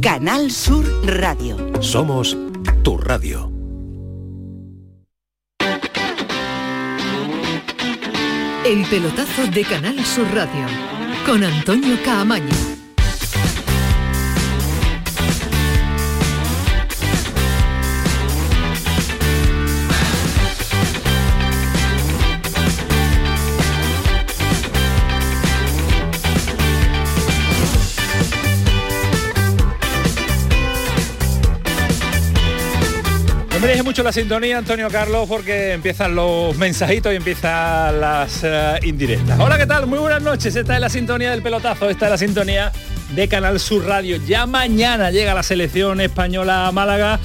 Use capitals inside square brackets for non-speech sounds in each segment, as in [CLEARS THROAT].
Canal Sur Radio. Somos tu radio. El pelotazo de Canal Sur Radio con Antonio Caamaño. Me mucho la sintonía, Antonio Carlos, porque empiezan los mensajitos y empiezan las eh, indirectas. Hola, ¿qué tal? Muy buenas noches. Esta es la sintonía del pelotazo, esta es la sintonía de Canal Sur Radio. Ya mañana llega la selección española a Málaga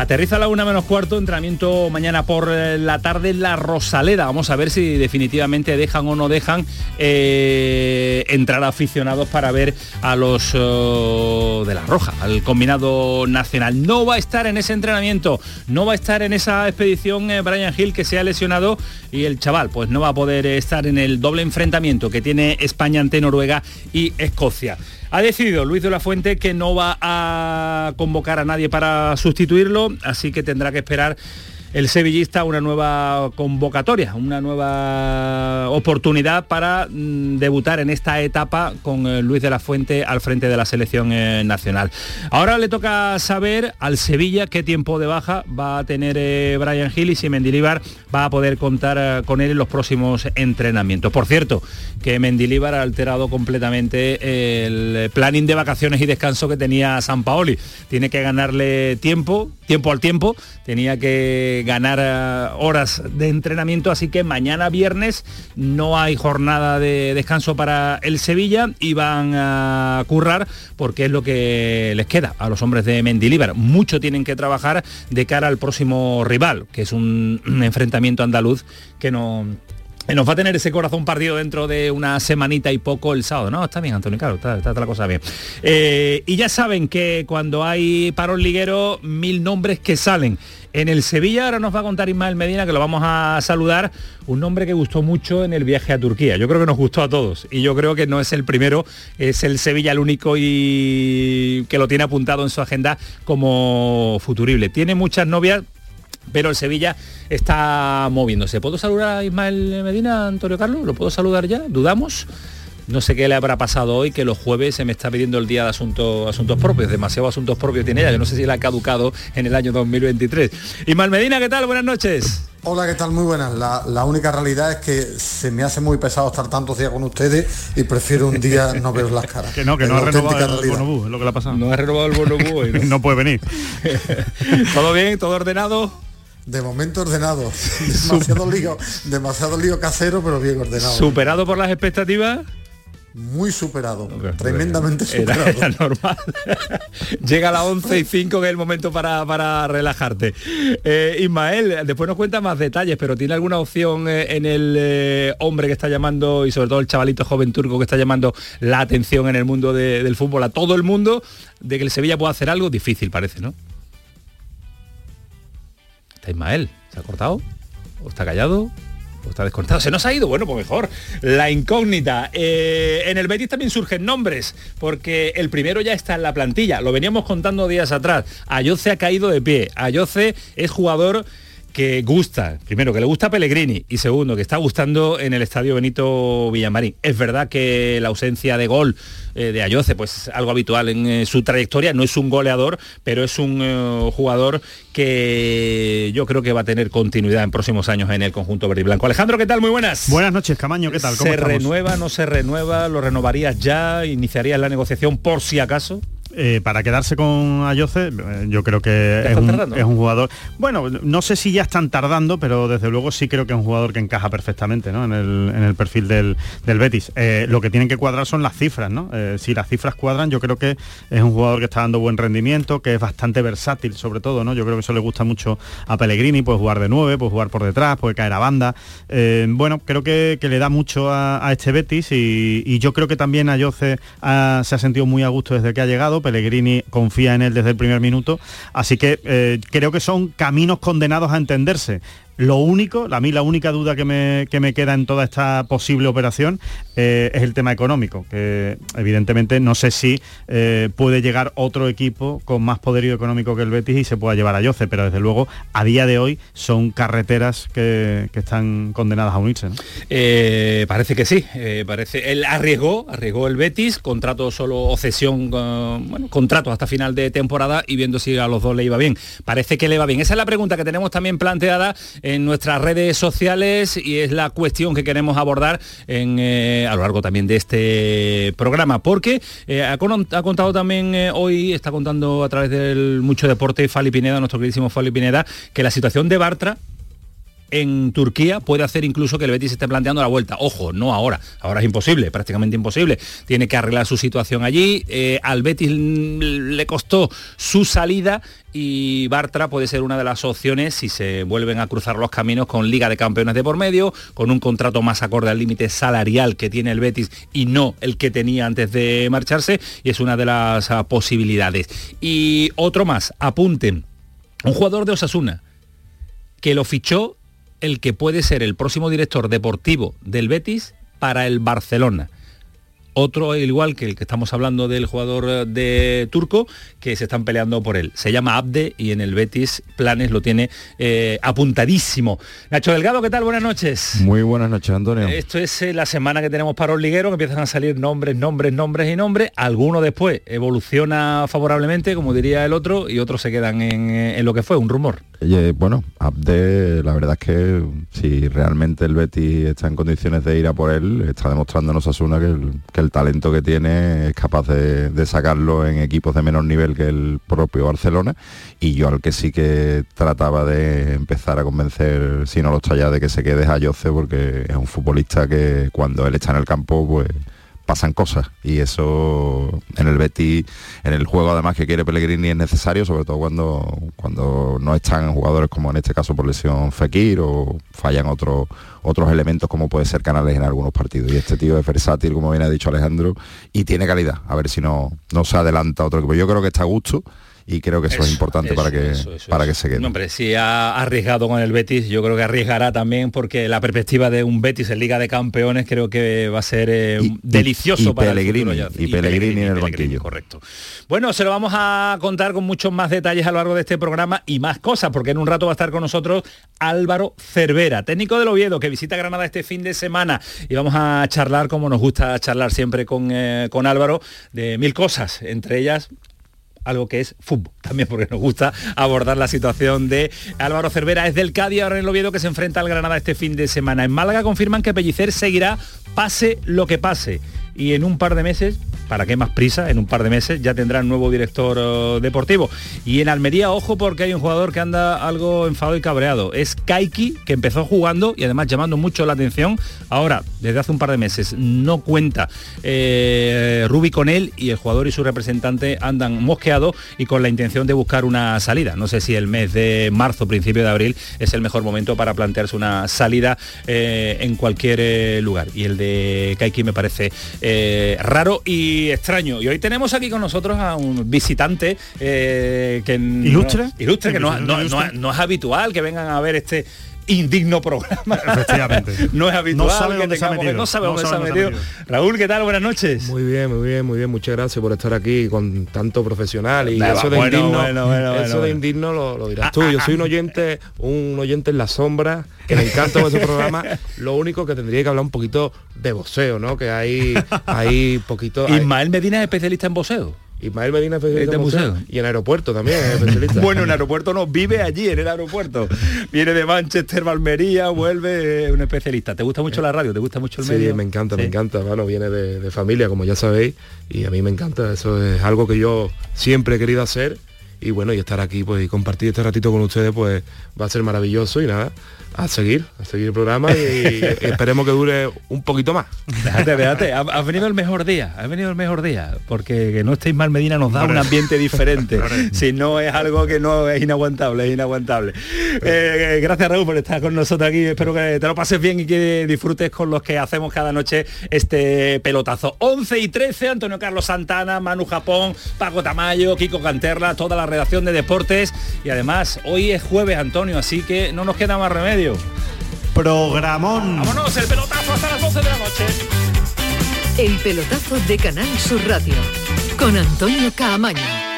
Aterriza la una menos cuarto, entrenamiento mañana por eh, la tarde en la Rosaleda. Vamos a ver si definitivamente dejan o no dejan eh, entrar aficionados para ver a los eh, de la Roja, al combinado nacional. No va a estar en ese entrenamiento, no va a estar en esa expedición Brian Hill que se ha lesionado y el chaval pues no va a poder estar en el doble enfrentamiento que tiene España ante Noruega y Escocia. Ha decidido Luis de la Fuente que no va a convocar a nadie para sustituirlo, así que tendrá que esperar el sevillista una nueva convocatoria, una nueva oportunidad para mm, debutar en esta etapa con eh, Luis de la Fuente al frente de la selección eh, nacional. Ahora le toca saber al Sevilla qué tiempo de baja va a tener eh, Brian Hill y si Mendilibar va a poder contar con él en los próximos entrenamientos. Por cierto, que Mendilibar ha alterado completamente el planning de vacaciones y descanso que tenía San Paoli. Tiene que ganarle tiempo, tiempo al tiempo, tenía que ganar eh, horas de entrenamiento, así que mañana viernes no hay jornada de descanso para el Sevilla y van a currar porque es lo que les queda a los hombres de Mendilibar. Mucho tienen que trabajar de cara al próximo rival, que es un enfrentamiento andaluz que no nos va a tener ese corazón partido dentro de una semanita y poco el sábado. No, está bien, Antonio, claro, está, la cosa bien. Eh, y ya saben que cuando hay parón liguero, mil nombres que salen. En el Sevilla ahora nos va a contar Ismael Medina, que lo vamos a saludar, un nombre que gustó mucho en el viaje a Turquía. Yo creo que nos gustó a todos y yo creo que no es el primero, es el Sevilla el único y que lo tiene apuntado en su agenda como futurible. Tiene muchas novias, pero el Sevilla está moviéndose. ¿Puedo saludar a Ismael Medina, Antonio Carlos? ¿Lo puedo saludar ya? ¿Dudamos? No sé qué le habrá pasado hoy, que los jueves se me está pidiendo el día de asuntos, asuntos propios, demasiados asuntos propios tiene ella, yo no sé si la ha caducado en el año 2023. Ismael Medina, ¿qué tal? Buenas noches. Hola, ¿qué tal? Muy buenas. La, única realidad es que se me hace muy pesado estar tantos días con ustedes y prefiero un día [LAUGHS] no ver las caras. que no, que no ha renovado el bonobú, es lo que le ha pasado. No ha renovado el bonobú y [LAUGHS] no puede venir. [LAUGHS] ¿Todo bien? ¿Todo ordenado? De momento ordenado. [LAUGHS] Demasiado lío, demasiado lío casero, pero bien ordenado. ¿Superado por las expectativas? Muy superado, tremendamente superado. Era, [LAUGHS] normal. [LAUGHS] Llega a las 11 y 5 que es el momento para, relajarte. Eh, Ismael, después nos cuenta más detalles, pero ¿tiene alguna opción eh, en el eh, hombre que está llamando y sobre todo el chavalito joven turco que está llamando la atención en el mundo del fútbol a todo el mundo de que el Sevilla pueda hacer algo? Difícil parece, ¿no? Ismael, ¿se ha cortado? ¿O está callado? está desconectado. ¿Se nos ha ido? Bueno, pues mejor. La incógnita. Eh, en el Betis también surgen nombres, porque el primero ya está en la plantilla. Lo veníamos contando días atrás. Ayoce ha caído de pie. Ayoce es jugador que gusta, primero que le gusta a Pellegrini y segundo que está gustando en el estadio Benito Villamarín. Es verdad que la ausencia de gol eh, de Ayoce, pues algo habitual en eh, su trayectoria, no es un goleador, pero es un eh, jugador que yo creo que va a tener continuidad en próximos años en el conjunto verde y blanco. Alejandro, ¿qué tal? Muy buenas. Buenas noches, Camaño, ¿qué tal? ¿Se renueva, no se renueva? ¿Lo renovarías ya? ¿Iniciarías la negociación por si acaso? Eh, para quedarse con Ayoce, eh, yo creo que es un, jugador. Bueno, no sé si ya están tardando, pero desde luego sí creo que es un jugador que encaja perfectamente en, el, perfil del, Betis. Eh, lo que tienen que cuadrar son las cifras, ¿no? si las cifras cuadran, yo creo que es un jugador que está dando buen rendimiento, que es bastante versátil, sobre todo, ¿no? Yo creo que eso le gusta mucho a Pellegrini, puede jugar de nueve, puede jugar por detrás, puede caer a banda. bueno, creo que, le da mucho a, este Betis y, yo creo que también Ayoce se ha sentido muy a gusto desde que ha llegado Pellegrini confía en él desde el primer minuto, así que eh, creo que son caminos condenados a entenderse Lo único, a mí la única duda que me, que me queda en toda esta posible operación eh, es el tema económico, que evidentemente no sé si eh, puede llegar otro equipo con más poderío económico que el Betis y se pueda llevar a Yoce, pero desde luego a día de hoy son carreteras que, están condenadas a unirse. Eh, parece que sí, parece. Él arriesgó, arriesgó el Betis, contrato solo o cesión, bueno, contrato hasta final de temporada y viendo si a los dos le iba bien. Parece que le va bien. Esa es la pregunta que tenemos también planteada en nuestras redes sociales y es la cuestión que queremos abordar en, a lo largo también de este programa, porque ha, contado también hoy, está contando a través del mucho deporte Fali Pineda, nuestro queridísimo Fali Pineda, que la situación de Bartra en Turquía puede hacer incluso que el Betis esté planteando la vuelta. Ojo, no ahora, ahora es imposible, prácticamente imposible. Tiene que arreglar su situación allí. Eh, al Betis le costó su salida y Bartra puede ser una de las opciones si se vuelven a cruzar los caminos con Liga de Campeones de por medio, con un contrato más acorde al límite salarial que tiene el Betis y no el que tenía antes de marcharse, y es una de las ah, posibilidades. Y otro más, apunten, un jugador de Osasuna que lo fichó el que puede ser el próximo director deportivo del Betis para el Barcelona. Otro, igual que el que estamos hablando del jugador eh, de turco, que se están peleando por él. Se llama Abde y en el Betis Planes lo tiene eh, apuntadísimo. Nacho Delgado, ¿qué tal? Buenas noches. Muy buenas noches, Antonio. Esto es eh, la semana que tenemos para los ligueros, que empiezan a salir nombres, nombres, nombres y nombres. Algunos después evoluciona favorablemente, como diría el otro, y otros se quedan en lo que fue, un rumor bueno, Abde, la verdad es que si realmente el Betis está en condiciones de ir a por él, está demostrándonos a Asuna que el, que el talento que tiene es capaz de, sacarlo en equipos de menor nivel que el propio Barcelona. Y yo al que sí que trataba de empezar a convencer, si no lo está ya, de que se quede a Jose, porque es un futbolista que cuando él está en el campo, pues pasan cosas y eso en el Betty, en el juego además que quiere Pellegrini es necesario, sobre todo cuando, cuando no están jugadores como en este caso por lesión Fekir o fallan otros otros elementos como puede ser Canales en algunos partidos. Y este tío es versátil, como bien ha dicho Alejandro, y tiene calidad. A ver si no, no se adelanta otro equipo. Yo creo que está a gusto y creo que eso, es importante para que para que se quede. hombre, si ha arriesgado con el Betis, yo creo que arriesgará también porque la perspectiva de un Betis en Liga de Campeones creo que va a ser eh, delicioso para Pellegrini, el y, Pellegrini, en el banquillo. Correcto. Bueno, se lo vamos a contar con muchos más detalles a lo largo de este programa y más cosas, porque en un rato va a estar con nosotros Álvaro Cervera, técnico del Oviedo, que visita Granada este fin de semana y vamos a charlar como nos gusta charlar siempre con, eh, con Álvaro de mil cosas, entre ellas algo que es fútbol, [LAUGHS] también porque nos gusta abordar la situación de Álvaro Cervera. Es del Cádiz, ahora en el Oviedo, que se enfrenta al Granada este fin de semana. En Málaga confirman que Pellicer seguirá pase lo que pase y en un par de meses, ¿para qué más prisa? En un par de meses ya tendrá un nuevo director eh, deportivo. Y en Almería, ojo porque hay un jugador que anda algo enfadado y cabreado. Es Kaiki, que empezó jugando y además llamando mucho la atención. Ahora, desde hace un par de meses, no cuenta eh, Rubi con él y el jugador y su representante andan mosqueados y con la intención de buscar una salida. No sé si el mes de marzo, principio de abril, es el mejor momento para plantearse una salida eh, en cualquier lugar. Y el de Kaiki me parece eh, raro y extraño. Y hoy tenemos aquí con nosotros a un visitante eh, que ilustre, ilustre que no, no, es habitual que vengan a ver este indigno programa. Efectivamente. [LAUGHS] no es habitual. No sabe dónde se ha metido. No sabe dónde se ha metido. Raúl, ¿qué tal? Buenas noches. Muy bien, muy bien, muy bien. Muchas gracias por estar aquí con tanto profesional. Y eso de indigno, eso de indigno lo, dirás tú. Yo soy un oyente, un oyente en la sombra que me encanta ese programa. [LAUGHS] Lo único que tendría que hablar un poquito de boxeo, ¿no? Que hay, hay poquito... Ismael Medina es especialista en boxeo. Ismael Medina es especialista en museo. y en aeropuerto también es especialista. [LAUGHS] bueno, en aeropuerto no, vive allí en el aeropuerto. Viene de Manchester, Valmería, vuelve un especialista. ¿Te gusta mucho la radio? ¿Te gusta mucho el medio? Sí, me encanta, me encanta. Bueno, viene de, de, familia, como ya sabéis, y a mí me encanta. Eso es algo que yo siempre he querido hacer. Y bueno, y estar aquí pues, y compartir este ratito con ustedes, pues va a ser maravilloso y nada a seguir, a seguir el programa y, [LAUGHS] esperemos que dure un poquito más. Déjate, déjate, ha, venido el mejor día, ha venido el mejor día, porque que no estéis mal Medina nos da un ambiente diferente, si no es algo que no es inaguantable, es inaguantable. Eh, gracias Raúl por estar con nosotros aquí, espero que te lo pases bien y que disfrutes con los que hacemos cada noche este pelotazo. 11 y 13, Antonio Carlos Santana, Manu Japón, Paco Tamayo, Kiko Canterla, toda la redacción de deportes y además hoy es jueves, Antonio, así que no nos queda más remedio. Programón. Vámonos, el pelotazo hasta las 12 de la noche. El pelotazo de Canal Sur Radio con Antonio Caamaño.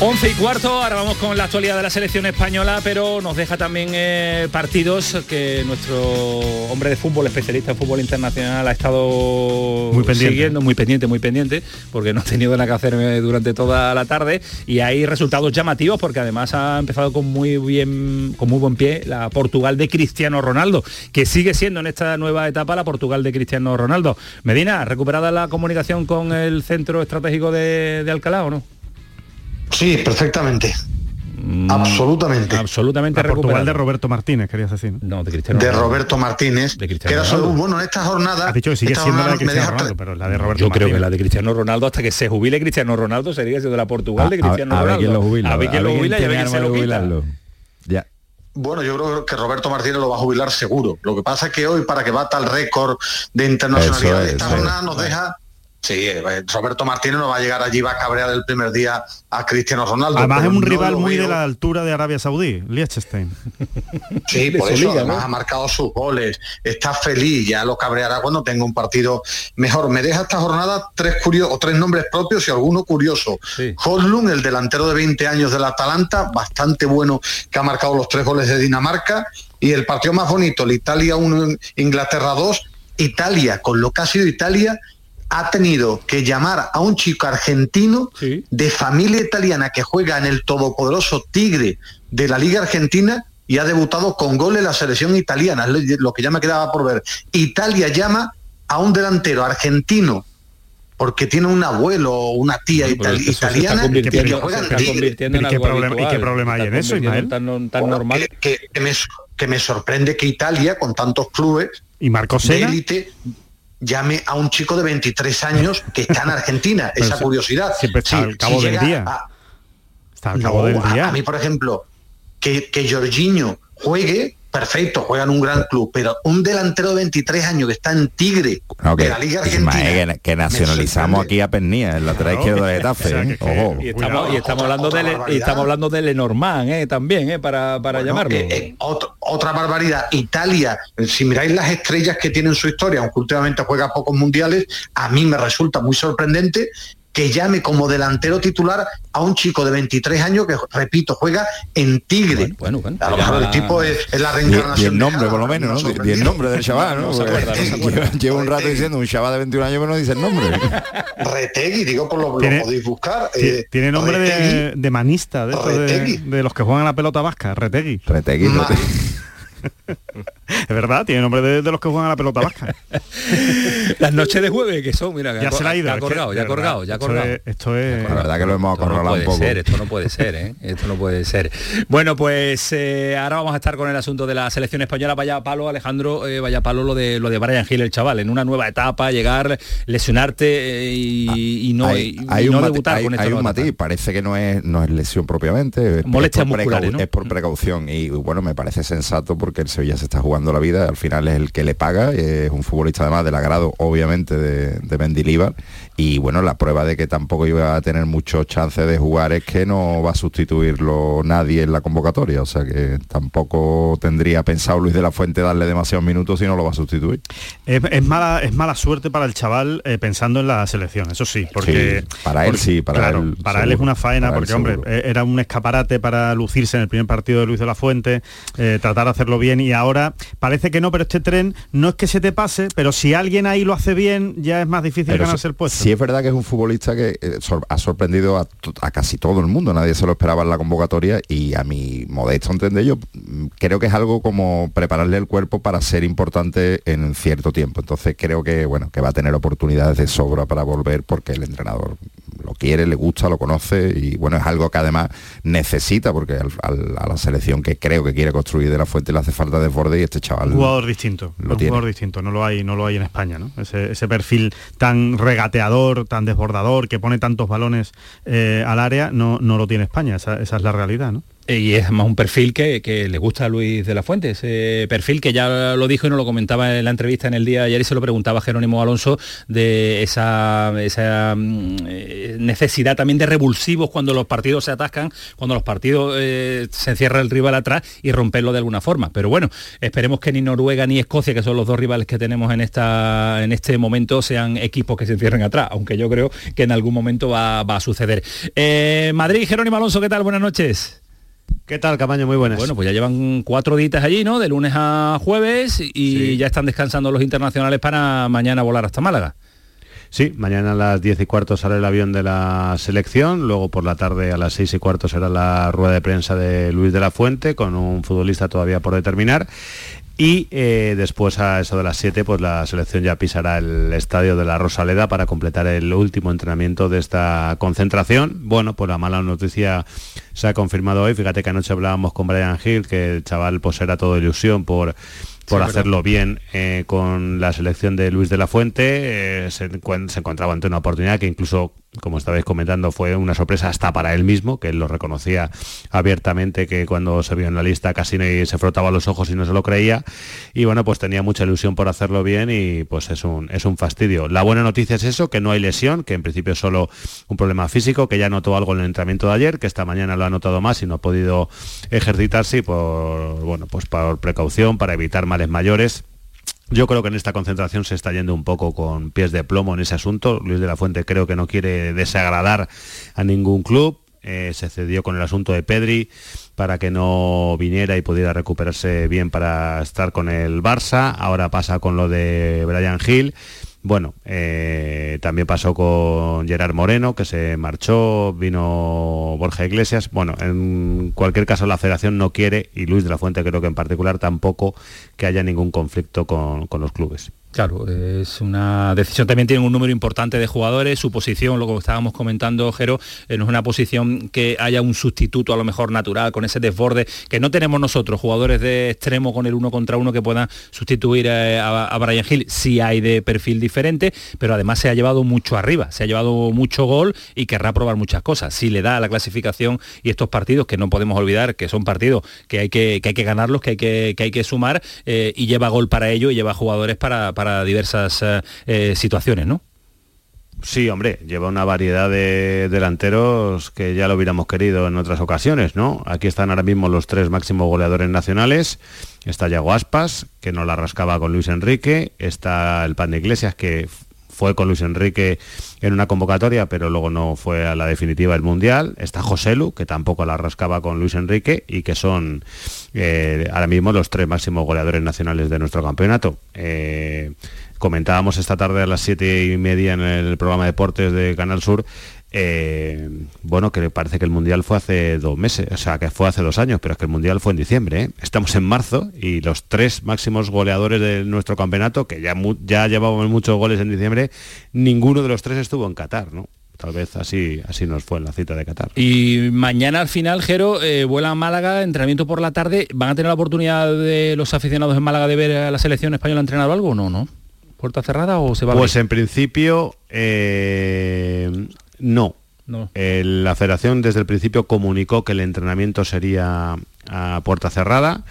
11 y cuarto, ahora vamos con la actualidad de la selección española, pero nos deja también eh, partidos que nuestro hombre de fútbol, especialista en fútbol internacional, ha estado Muy pendiente. siguiendo, muy pendiente, muy pendiente, porque no ha tenido nada que hacer eh, durante toda la tarde y hay resultados llamativos porque además ha empezado con muy bien, con muy buen pie la Portugal de Cristiano Ronaldo, que sigue siendo en esta nueva etapa la Portugal de Cristiano Ronaldo. Medina, ¿recuperada la comunicación con el centro estratégico de, de Alcalá o no? Sí, perfectamente. Absolutamente. Absolutamente La Portugal de Roberto Martínez, querías decir. ¿no? No, de Cristiano De. Roberto Martínez, De que Cristiano era solo, Ronaldo. bueno, en esta jornada... Has dicho que sigue siendo la de Cristiano deja Ronaldo, pero la de Roberto Yo creo que la de Cristiano Ronaldo hasta que se jubile Cristiano Ronaldo sería de la Portugal de A- a- Cristiano a ver Ronaldo. quién lo jubila. A ver quién lo jubila y a ver tiene quién se lo jubilarlo. Ya. Bueno, yo creo que Roberto Martínez lo va a jubilar seguro. Lo que pasa es que hoy, para que bata el récord de internacionalidad de esta jornada, es. nos deja... Sí, eh, Roberto Martínez no va a llegar allí, va a cabrear el primer día a Cristiano Ronaldo. Además es un no rival muy veo- de la altura de Arabia Saudí, Liechtenstein. [LAUGHS] Sí, por eso liga, además ¿no? ha marcado sus goles, está feliz, ya lo cabreará cuando tenga un partido mejor. Me deja esta jornada tres curiosos, o tres nombres propios y alguno curioso. Sí. El delantero de 20 años del Atalanta, bastante bueno, que ha marcado los tres goles de Dinamarca. Y el partido más bonito, el Italia 1, Inglaterra 2, Italia, con lo que ha sido Italia, ha tenido que llamar a un chico argentino Sí. de familia italiana que juega en el todopoderoso Tigre de la Liga Argentina y ha debutado con gol en la selección italiana, lo que ya me quedaba por ver. Italia llama a un delantero argentino porque tiene un abuelo o una tía itali- italiana que convirtiendo- juega se en está Tigre. ¿y qué problema- y qué habitual, problema se hay en eso, Ismael? Tan, tan Bueno, normal. que, que- que me, que me sorprende que Italia, con tantos clubes Y Marco de élite, llame a un chico de 23 años que está en Argentina. Esa si- curiosidad. siempre está al cabo del llega día. a- está al No, cabo del a- día. A, mí, por ejemplo, que, que Jorginho juegue, perfecto, juega en un gran club, pero un delantero de 23 años que está en Tigre No, de que, la Liga Argentina. Que, nacionalizamos aquí a Pernía, el lateral Claro. izquierdo de Getafe. O sea, que- que- Ojo. Y estamos, Cuidado. y estamos Otra- hablando otra de Le- y estamos hablando de Lenormand, eh, también, eh, para, para Bueno, llamarlo. eh, eh, otro- otra barbaridad. Italia, si miráis las estrellas que tiene en su historia, aunque últimamente juega pocos mundiales, a mí me resulta muy sorprendente que llame como delantero titular a un chico de 23 años que, repito, juega en Tigre. Bueno, bueno, bueno. a lo mejor el tipo es, es la reencarnación. y el nombre, por lo menos, ¿no? Y el nombre del chaval, ¿no? No se Porque acuerda, no se [LAUGHS] acuerda. lleva, lleva un rato diciendo un chaval de 21 años, pero no dice el nombre. [LAUGHS] Retegui, digo, por lo, lo Tiene- podéis buscar. Eh, Tiene nombre de, manista, de, de, de los que juegan a la pelota vasca, Retegui. Retegui, Retegui. [LAUGHS] Es verdad, tiene nombre de, de los que juegan a la pelota vasca. [LAUGHS] Las noches de jueves que son, mira, que ya ha, se la ha ido. ya ha colgado, ya colgado, ya ha esto colgado. es- Esto es... La verdad que lo hemos Esto no acorralado puede un poco. ser, esto no puede ser, ¿eh? Esto no puede ser. Bueno, pues eh, ahora vamos a estar con el asunto de la selección española. Vaya palo, Alejandro, eh, vaya palo lo de lo de Brian Hill, el chaval, en una nueva etapa, llegar, lesionarte eh, y, y no no, hay, un debutar con Hay un matiz, parece que no es, no es lesión propiamente, es, por, es por precaución y bueno, me parece sensato porque el Sevilla se está jugando la vida, al final es el que le paga, es un futbolista además del agrado obviamente de, de Mendilibar y bueno, la prueba de que tampoco iba a tener muchos chances de jugar es que no va a sustituirlo nadie en la convocatoria, o sea que tampoco tendría pensado Luis de la Fuente darle demasiados minutos y no lo va a sustituir. Es, mala, es mala suerte para el chaval eh, pensando en la selección, eso sí, porque... para él sí, para él. Para él es una faena, porque hombre, eh, era un escaparate para lucirse en el primer partido de Luis de la Fuente, eh, tratar de hacerlo bien y ahora parece que no, pero este tren no es que se te pase, pero si alguien ahí lo hace bien, ya es más difícil ganarse el puesto sí es verdad que es un futbolista que eh, ha sorprendido a, casi todo el mundo, nadie se lo esperaba en la convocatoria y a mi modesto entender yo mm, creo que es algo como prepararle el cuerpo para ser importante en cierto tiempo. Entonces creo que bueno, que va a tener oportunidades de sobra para volver porque el entrenador lo quiere, le gusta, lo conoce y bueno, es algo que además necesita porque a la selección que creo que quiere construir de la fuente le hace falta desborde y este chaval. Un jugador distinto, un jugador distinto, no lo hay, no lo hay en España, ¿no? Ese, ese perfil tan regateador tan desbordador, que pone tantos balones eh, al área, no, no lo tiene España, esa, esa es la realidad, ¿no? Y es más un perfil que, le gusta a Luis de la Fuente, ese perfil que ya lo dijo y nos lo comentaba en la entrevista en el día de ayer y se lo preguntaba Jerónimo Alonso de esa, esa mm, eh, necesidad también de revulsivos cuando los partidos se atascan, cuando los partidos eh, se encierra el rival atrás y romperlo de alguna forma. Pero bueno, esperemos que ni Noruega ni Escocia, que son los dos rivales que tenemos en, esta, en este momento, sean equipos que se encierren atrás, aunque yo creo que en algún momento va, a suceder. Eh, Madrid, Jerónimo Alonso, ¿qué tal? Buenas noches. ¿Qué tal, Camaño? Muy buenas. Bueno, pues ya llevan cuatro días allí, ¿no? De lunes a jueves y ya están descansando los internacionales para mañana volar hasta Málaga. Sí, mañana a las 10 y cuarto sale el avión de la selección, luego por la tarde a las 6 y cuarto será la rueda de prensa de Luis de la Fuente, con un futbolista todavía por determinar. Y eh, después a eso de las 7, pues la selección ya pisará el estadio de la Rosaleda para completar el último entrenamiento de esta concentración. Bueno, pues la mala noticia se ha confirmado hoy. Fíjate que anoche hablábamos con Brian Hill, que el chaval pues era todo ilusión por por hacerlo bien eh, con la selección de Luis de la Fuente. Eh, se, se, encontraba ante una oportunidad que incluso, como estabais comentando, fue una sorpresa hasta para él mismo, que él lo reconocía abiertamente, que cuando se vio en la lista casi se frotaba los ojos y no se lo creía. Y bueno, pues tenía mucha ilusión por hacerlo bien y pues es un, es un fastidio. La buena noticia es eso, que no hay lesión, que en principio es solo un problema físico, que ya notó algo en el entrenamiento de ayer, que esta mañana lo ha notado más y no ha podido ejercitarse y por, bueno, pues por precaución, para evitar más mayores. Yo creo que en esta concentración se está yendo un poco con pies de plomo en ese asunto. Luis de la Fuente creo que no quiere desagradar a ningún club. Eh, se cedió con el asunto de Pedri para que no viniera y pudiera recuperarse bien para estar con el Barça. Ahora pasa con lo de Brian Hill. Bueno, eh, también pasó con Gerard Moreno, que se marchó, vino Borja Iglesias. Bueno, en cualquier caso la federación no quiere, y Luis de la Fuente creo que en particular tampoco, que haya ningún conflicto con, con los clubes. Claro, es una decisión, también tiene un número importante de jugadores, su posición, lo que estábamos comentando, Jero, eh, no es una posición que haya un sustituto a lo mejor natural, con ese desborde, que no tenemos nosotros, jugadores de extremo con el uno contra uno que puedan sustituir eh, a, Brian Hill, sí hay de perfil diferente, pero además se ha llevado mucho arriba, se ha llevado mucho gol y querrá probar muchas cosas. Si le da la clasificación y estos partidos, que no podemos olvidar que son partidos que hay que, hay que ganarlos, que hay que, hay que sumar, eh, y lleva gol para ello y lleva jugadores para diversas eh, eh, situaciones, ¿no? Sí, hombre, lleva una variedad de delanteros que ya lo hubiéramos querido en otras ocasiones, ¿no? Aquí están ahora mismo los tres máximos goleadores nacionales. Está Yago Aspas, que no la rascaba con Luis Enrique. Está el Pan de Iglesias, que fue con Luis Enrique en una convocatoria, pero luego no fue a la definitiva del Mundial. Está Joselu, que tampoco la rascaba con Luis Enrique y que son eh, ahora mismo los tres máximos goleadores nacionales de nuestro campeonato. Eh, comentábamos esta tarde a las siete y media en el programa de Deportes de Canal Sur eh, bueno, que parece que el Mundial fue hace dos meses, o sea, que fue hace dos años, pero es que el Mundial fue en diciembre. ¿eh? Estamos en marzo y los tres máximos goleadores de nuestro campeonato, que ya, ya llevábamos muchos goles en diciembre, ninguno de los tres estuvo en Qatar, ¿no? Tal vez así, así nos fue en la cita de Qatar. Y mañana al final, Jero, eh, vuela a Málaga, entrenamiento por la tarde. ¿Van a tener la oportunidad de los aficionados en Málaga de ver a la selección española entrenar algo o no, no? ¿Puerta cerrada o se va a Pues en principio, eh, no. no. la federación desde el principio comunicó que el entrenamiento sería a puerta cerrada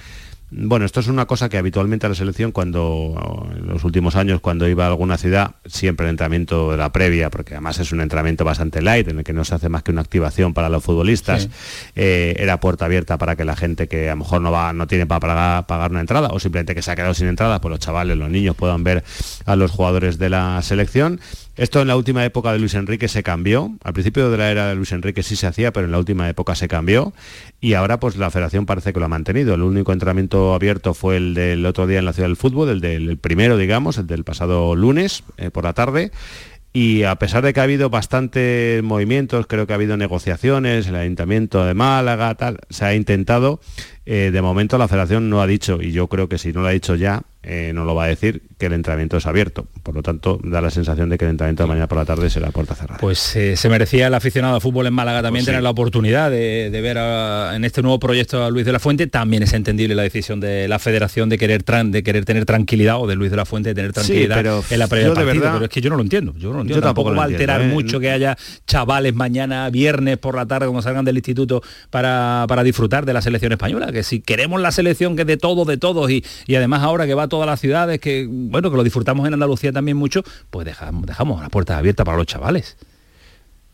bueno, esto es una cosa que habitualmente a la selección, cuando en los últimos años, cuando iba a alguna ciudad, siempre el entrenamiento de la previa, porque además es un entrenamiento bastante light, en el que no se hace más que una activación para los futbolistas, eh, era puerta abierta para que la gente que a lo mejor no va, no tiene para pagar, una entrada, o simplemente que se ha quedado sin entrada, pues los chavales, los niños puedan ver a los jugadores de la selección. Esto en la última época de Luis Enrique se cambió. Al principio de la era de Luis Enrique sí se hacía, pero en la última época se cambió. Y ahora pues la federación parece que lo ha mantenido. El único entrenamiento abierto fue el del otro día en la ciudad del fútbol, el del primero, digamos, el del pasado lunes eh, por la tarde y a pesar de que ha habido bastantes movimientos, creo que ha habido negociaciones, el Ayuntamiento de Málaga, tal, se ha intentado, eh, de momento la federación no ha dicho, y yo creo que si no lo ha dicho ya, eh, no lo va a decir, que el entrenamiento es abierto. Por lo tanto, da la sensación de que el entrenamiento de mañana por la tarde será puerta cerrada. Pues eh, se merecía el aficionado a fútbol en Málaga también pues tener la oportunidad de, ver en este nuevo proyecto a Luis de la Fuente. También es entendible la decisión de la federación de querer, de querer tener tranquilidad, o de Luis de la Fuente de tener tranquilidad en la previa partido, verdad, pero es que yo no lo entiendo. Yo no lo entiendo. tampoco va a alterar ¿eh? mucho que haya chavales mañana, viernes por la tarde, cuando salgan del instituto, para, para disfrutar de la selección española. Que si queremos la selección que es de todos, de todos, y, y además ahora que va a toda la ciudad que, bueno, que lo disfrutamos en Andalucía también mucho, pues dejamos, dejamos las puertas abiertas para los chavales.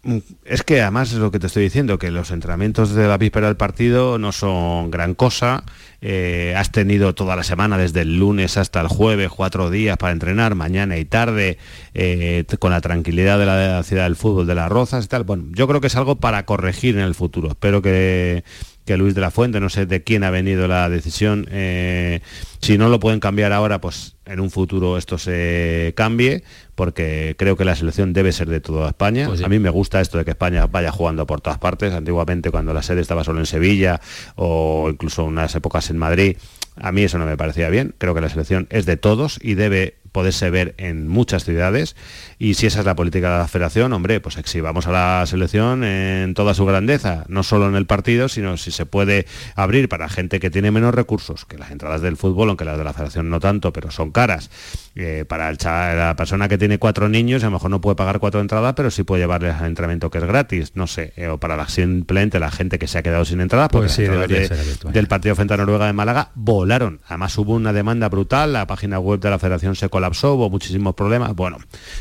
Mm, es que además es lo que te estoy diciendo, que los entrenamientos de la víspera del partido no son gran cosa. Eh, has tenido toda la semana, desde el lunes hasta el jueves, cuatro días para entrenar, mañana y tarde, eh, con la tranquilidad de la, ciudad del fútbol, de las rozas y tal. Bueno, yo creo que es algo para corregir en el futuro. Espero que que Luis de la Fuente, no sé de quién ha venido la decisión, eh, si no lo pueden cambiar ahora, pues en un futuro esto se cambie, porque creo que la selección debe ser de toda España. Pues a mí me gusta esto de que España vaya jugando por todas partes. Antiguamente cuando la sede estaba solo en Sevilla o incluso unas épocas en Madrid, a mí eso no me parecía bien. Creo que la selección es de todos y debe poderse ver en muchas ciudades. Y si esa es la política de la federación, hombre, pues exhibamos a la selección en toda su grandeza, no solo en el partido, sino si se puede abrir para gente que tiene menos recursos, que las entradas del fútbol, aunque las de la federación no tanto, pero son caras, eh, para el la persona que tiene cuatro niños, a lo mejor no puede pagar cuatro entradas, pero sí puede llevarles al entrenamiento que es gratis, no sé, eh, o para la, simplemente la gente que se ha quedado sin entradas, pues sí, del partido frente a Noruega de Málaga volaron. Además hubo una demanda brutal, la página web de la federación se colapsó, hubo muchísimos problemas. Bueno,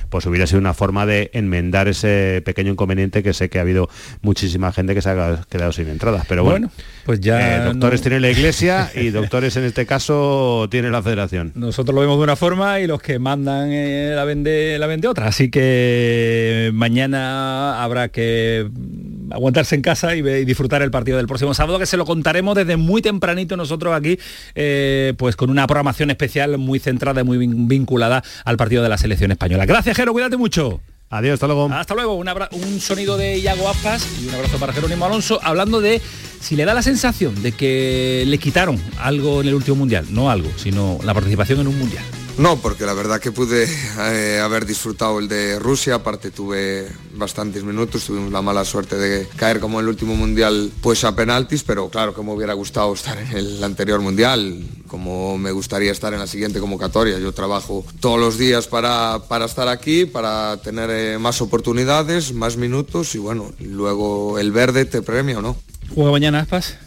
pues hubiera sido una forma de enmendar ese pequeño inconveniente que sé que ha habido muchísima gente que se ha quedado sin entradas. Pero bueno, pues ya... Eh, doctores tiene la iglesia [LAUGHS] y doctores en este caso tiene la federación. Nosotros lo vemos de una forma y los que mandan eh, la, vende, la vende otra. Así que mañana habrá que aguantarse en casa y, disfrutar el partido del próximo sábado, que se lo contaremos desde muy tempranito nosotros aquí, eh, pues con una programación especial muy centrada y muy vinculada al partido de la selección española. Gracias, Jero, cuídate mucho. Adiós, hasta luego. Hasta luego. Un, sonido de Iago Aspas y un abrazo para Jerónimo Alonso, hablando de si le da la sensación de que le quitaron algo en el último mundial, no algo, sino la participación en un mundial. No, porque la verdad que pude eh, haber disfrutado el de Rusia, aparte tuve bastantes minutos, tuvimos la mala suerte de caer como en el último mundial pues a penaltis, pero claro que me hubiera gustado estar en el anterior mundial, como me gustaría estar en la siguiente convocatoria. Yo trabajo todos los días para, para estar aquí, para tener eh, más oportunidades, más minutos y bueno, luego el verde te premia o no. ¿Juega mañana Aspas?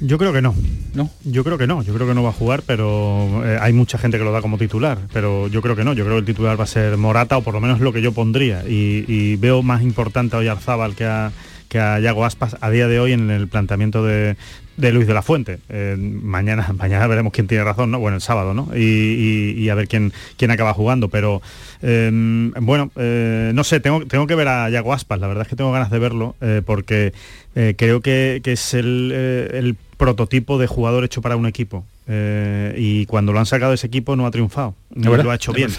Yo creo que no. ¿No? Yo creo que no. Yo creo que no va a jugar, pero eh, hay mucha gente que lo da como titular. Pero yo creo que no. Yo creo que el titular va a ser Morata, o por lo menos lo que yo pondría. Y, veo más importante a Oyarzábal que a, que a Yago Aspas a día de hoy en el planteamiento de, Luis de la Fuente. Eh, mañana, [LAUGHS] mañana veremos quién tiene razón, ¿no? Bueno, el sábado, ¿no? Y, a ver quién, quién acaba jugando. Pero em, bueno, eh, no sé, tengo, tengo que ver a Yago Aspas. La verdad es que tengo ganas de verlo porque creo que, es el, el prototipo de jugador hecho para un equipo. Eh, y cuando lo han sacado ese equipo no ha triunfado, no lo ha hecho bien.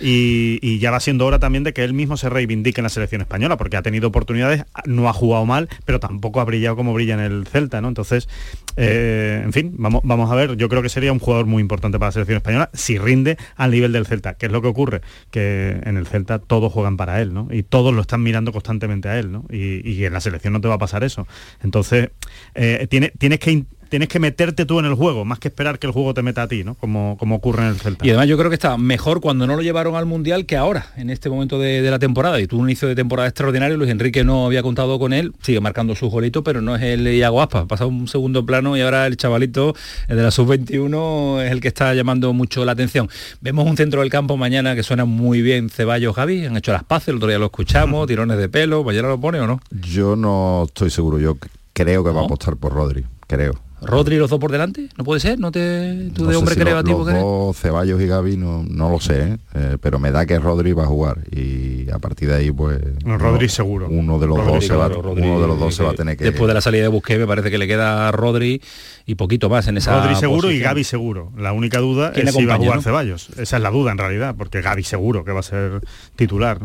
Y, ya va siendo hora también de que él mismo se reivindique en la selección española, porque ha tenido oportunidades, no ha jugado mal, pero tampoco ha brillado como brilla en el Celta, ¿no? Entonces, eh, en fin, vamos, vamos a ver, yo creo que sería un jugador muy importante para la selección española si rinde al nivel del Celta, que es lo que ocurre, que en el Celta todos juegan para él, ¿no? Y todos lo están mirando constantemente a él, ¿no? Y, en la selección no te va a pasar eso. Entonces, eh, tiene, tienes que tienes que meterte tú en el juego, más que esperar que el juego te meta a ti, ¿no? Como, como ocurre en el Celta. Y además yo creo que está mejor cuando no lo llevaron al Mundial que ahora, en este momento de, la temporada. Y tuvo un inicio de temporada extraordinario, Luis Enrique no había contado con él, sigue marcando su golito, pero no es el Iago Aspa, pasa un segundo plano y ahora el chavalito el de la sub-21 es el que está llamando mucho la atención. Vemos un centro del campo mañana que suena muy bien Ceballos Javi, han hecho las paces, el otro día lo escuchamos, [LAUGHS] tirones de pelo, mañana lo pone o no? Yo no estoy seguro, yo creo que va a apostar por Rodri, creo. Rodri los dos por delante, no puede ser, no te tú de hombre si creativo los, dos, Ceballos y Gaby no, no lo sé, ¿eh? Eh, pero me da que Rodri va a jugar y a partir de ahí pues Rodri seguro. Uno de los dos se va, uno de los dos se va a tener que después de la salida de Busquets me parece que le queda Rodri y poquito más en esa Rodri seguro y Gaby seguro. La única duda es si va a jugar Ceballos. Esa es la duda en realidad, porque Gaby seguro que va a ser titular.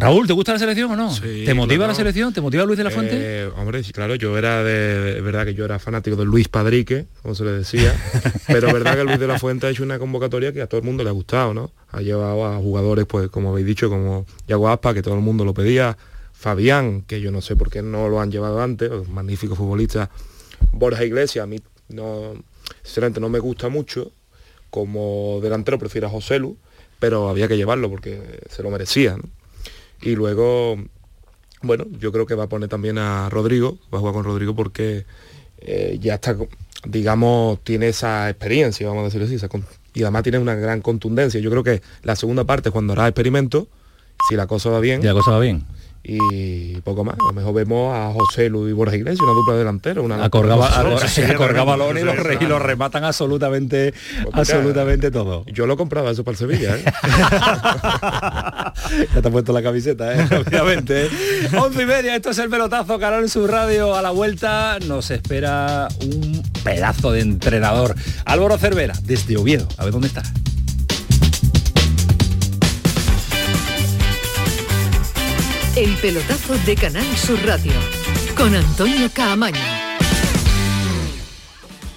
Raúl, ¿te gusta la selección o no? ¿Te motiva la selección? ¿Te motiva Luis de la Fuente? Eh, hombre, claro, yo era de, verdad que yo era fanático de Luis Padrique, como se le decía, [LAUGHS] pero verdad que Luis de la Fuente ha hecho una convocatoria que a todo el mundo le ha gustado, ¿no? Ha llevado a jugadores, pues como habéis dicho, como Yago Aspa, que todo el mundo lo pedía, Fabián, que yo no sé por qué no lo han llevado antes, magnífico futbolista, Borja Iglesias, a mí no, sinceramente no me gusta mucho, como delantero prefiero a José Lu, pero había que llevarlo porque se lo merecía, ¿no? Y luego, bueno, yo creo que va a poner también a Rodrigo, va a jugar con Rodrigo porque eh, ya está, digamos, tiene esa experiencia, vamos a decirlo así, y además tiene una gran contundencia. Yo creo que la segunda parte, cuando hará experimento, si la cosa va bien. Si la cosa va bien y poco más. A lo mejor vemos a José Luis Borja Iglesias, una dupla delantera, una acorgaba, balón y los, y los rematan absolutamente pues absolutamente todo. Yo lo compraba eso para el Sevilla, ¿eh? [LAUGHS] [LAUGHS] ya te ha puesto la camiseta, ¿eh? [LAUGHS] obviamente. ¿eh? Once y media, esto es el pelotazo, canal en su radio. A la vuelta nos espera un pedazo de entrenador. Álvaro Cervera, desde Oviedo. A ver dónde está. El pelotazo de Canal Sur Radio con Antonio Caamaño.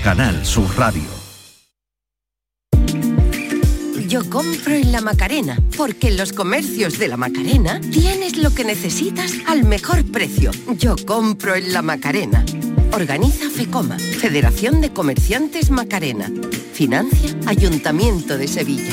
Canal Sur Radio. Yo compro en la Macarena, porque en los comercios de la Macarena tienes lo que necesitas al mejor precio. Yo compro en la Macarena. Organiza FECOMA, Federación de Comerciantes Macarena. Financia Ayuntamiento de Sevilla.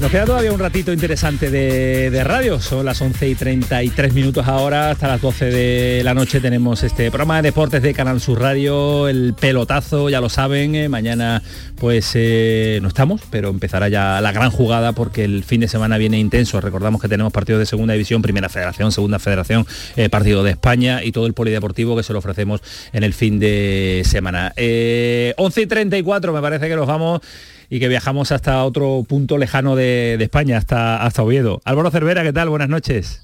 Nos queda todavía un ratito interesante de, radio, son las 11 y 33 minutos ahora, hasta las 12 de la noche tenemos este programa de deportes de Canal Sur Radio, el pelotazo, ya lo saben, eh, mañana pues eh, no estamos, pero empezará ya la gran jugada porque el fin de semana viene intenso, recordamos que tenemos partidos de segunda división, primera federación, segunda federación, eh, partido de España y todo el polideportivo que se lo ofrecemos en el fin de semana. 11 y 34 me parece que nos vamos y que viajamos hasta otro punto lejano de, España, hasta, hasta Oviedo. Álvaro Cervera, ¿qué tal? Buenas noches.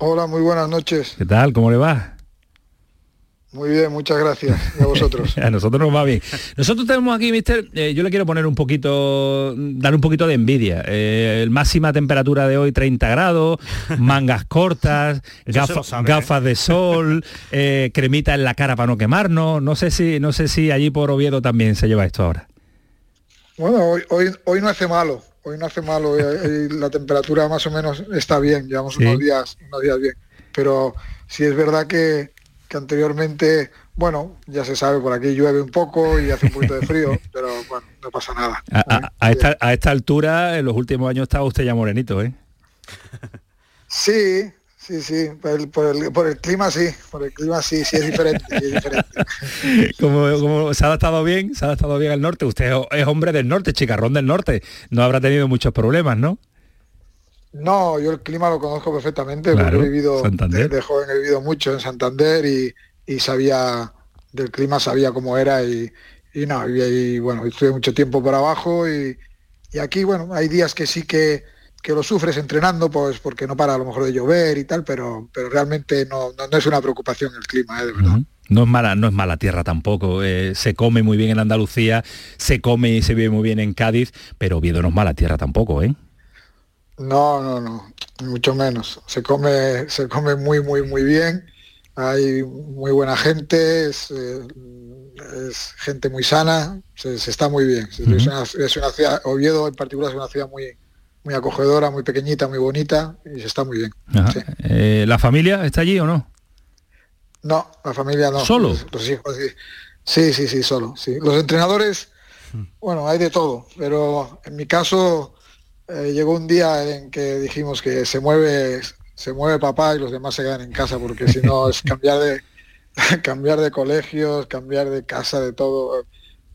Hola, muy buenas noches. ¿Qué tal? ¿Cómo le va? Muy bien, muchas gracias. a vosotros. [LAUGHS] a nosotros nos va bien. Nosotros tenemos aquí, mister, eh, yo le quiero poner un poquito, dar un poquito de envidia. Eh, máxima temperatura de hoy 30 grados, mangas cortas, [LAUGHS] gafas de sol, eh, cremita en la cara para no quemarnos. No sé si, no sé si allí por Oviedo también se lleva esto ahora. Bueno, hoy, hoy, hoy no hace malo, hoy no hace malo, eh, eh, la temperatura más o menos está bien, llevamos unos días, unos días bien. Pero sí es verdad que, anteriormente, bueno, ya se sabe, por aquí llueve un poco y hace un poquito de frío, [LAUGHS] pero bueno, no pasa nada. A, esta, a esta altura, en los últimos años estaba usted ya morenito, ¿eh? Sí, Sí, sí, por el, clima sí, por el clima sí, sí es diferente. [LAUGHS] como, se ha adaptado bien, se ha adaptado bien al norte. Usted es hombre del norte, chicarrón del norte. No habrá tenido muchos problemas, ¿no? No, yo el clima lo conozco perfectamente, porque he vivido, de, joven he vivido mucho en Santander y, sabía del clima, sabía cómo era y, y no, y, bueno, estuve mucho tiempo por abajo y, y aquí, bueno, hay días que sí que que lo sufres entrenando, pues porque no para a lo mejor de llover y tal, pero, pero realmente no, no, es una preocupación el clima, ¿eh? de verdad. No es mala, no es mala tierra tampoco. Eh, se come muy bien en Andalucía, se come y se vive muy bien en Cádiz, pero Oviedo no es mala tierra tampoco, ¿eh? No, no, no, mucho menos. Se come, se come muy, muy, muy bien. Hay muy buena gente, es, eh, gente muy sana, se, está muy bien. es, una, es, una, ciudad, Oviedo en particular es una ciudad muy, muy acogedora, muy pequeñita, muy bonita y se está muy bien. Eh, ¿La familia está allí o no? No, la familia no. ¿Solo? Los, hijos, sí. sí, sí, solo. Sí. Los entrenadores, hmm. bueno, hay de todo, pero en mi caso eh, llegó un día en que dijimos que se mueve, se mueve papá y los demás se quedan en casa, porque si no es [LAUGHS] cambiar de [LAUGHS] cambiar de colegios, cambiar de casa, de todo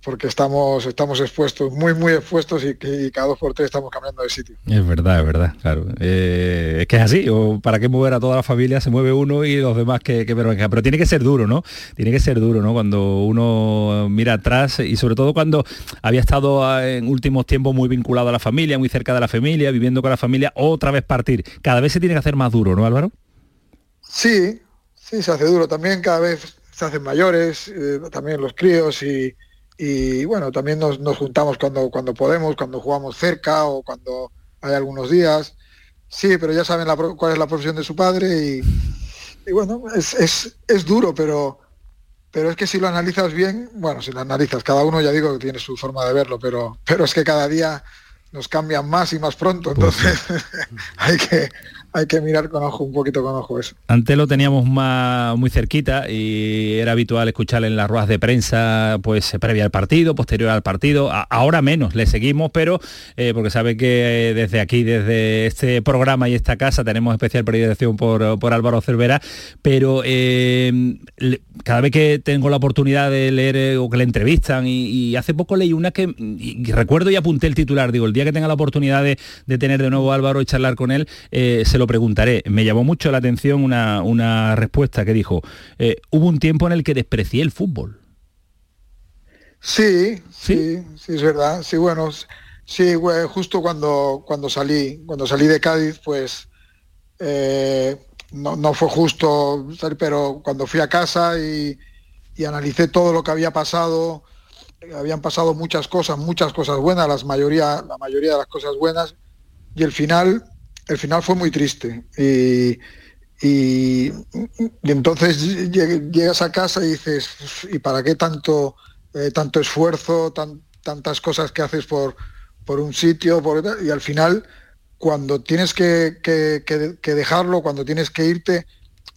porque estamos, estamos expuestos, muy, muy expuestos y, que cada dos por tres estamos cambiando de sitio. Es verdad, es verdad, claro. Eh, es que es así, o para qué mover a toda la familia, se mueve uno y los demás que, que pero, pero tiene que ser duro, ¿no? Tiene que ser duro, ¿no? Cuando uno mira atrás y sobre todo cuando había estado ah, en últimos tiempos muy vinculado a la familia, muy cerca de la familia, viviendo con la familia, otra vez partir. Cada vez se tiene que hacer más duro, ¿no, Álvaro? Sí, sí, se hace duro. También cada vez se hacen mayores, eh, también los críos y y bueno, también nos, juntamos cuando, cuando podemos, cuando jugamos cerca o cuando hay algunos días. Sí, pero ya saben cuál es la profesión de su padre y, bueno, es, es, es, duro, pero, pero es que si lo analizas bien, bueno, si lo analizas, cada uno ya digo que tiene su forma de verlo, pero, pero es que cada día nos cambian más y más pronto, pues entonces [LAUGHS] hay que hay que mirar con ojo, un poquito con ojo eso. Antes lo teníamos más, muy cerquita y era habitual escucharle en las ruedas de prensa, pues previa al partido, posterior al partido. ahora menos, le seguimos, pero eh, porque sabe que eh, desde aquí, desde este programa y esta casa, tenemos especial predilección por, por Álvaro Cervera, pero eh, cada vez que tengo la oportunidad de leer o que le entrevistan, y, hace poco leí una que recuerdo y apunté el titular, digo, el día que tenga la oportunidad de, tener de nuevo a Álvaro y charlar con él, se lo preguntaré. Me llamó mucho la atención una, respuesta que dijo, eh, hubo un tiempo en el que desprecié el fútbol. Sí, sí, sí, es verdad. Sí, bueno, sí, justo cuando, cuando salí, cuando salí de Cádiz, pues eh, no, fue justo, pero cuando fui a casa y, analicé todo lo que había pasado, habían pasado muchas cosas, muchas cosas buenas, las mayoría, la mayoría de las cosas buenas, y el final, el final fue muy triste. Y, y, entonces llegas a casa y dices, ¿y para qué tanto, eh, tanto esfuerzo, tantas cosas que haces por, por un sitio? Por, y al final, cuando tienes que, que dejarlo, cuando tienes que irte,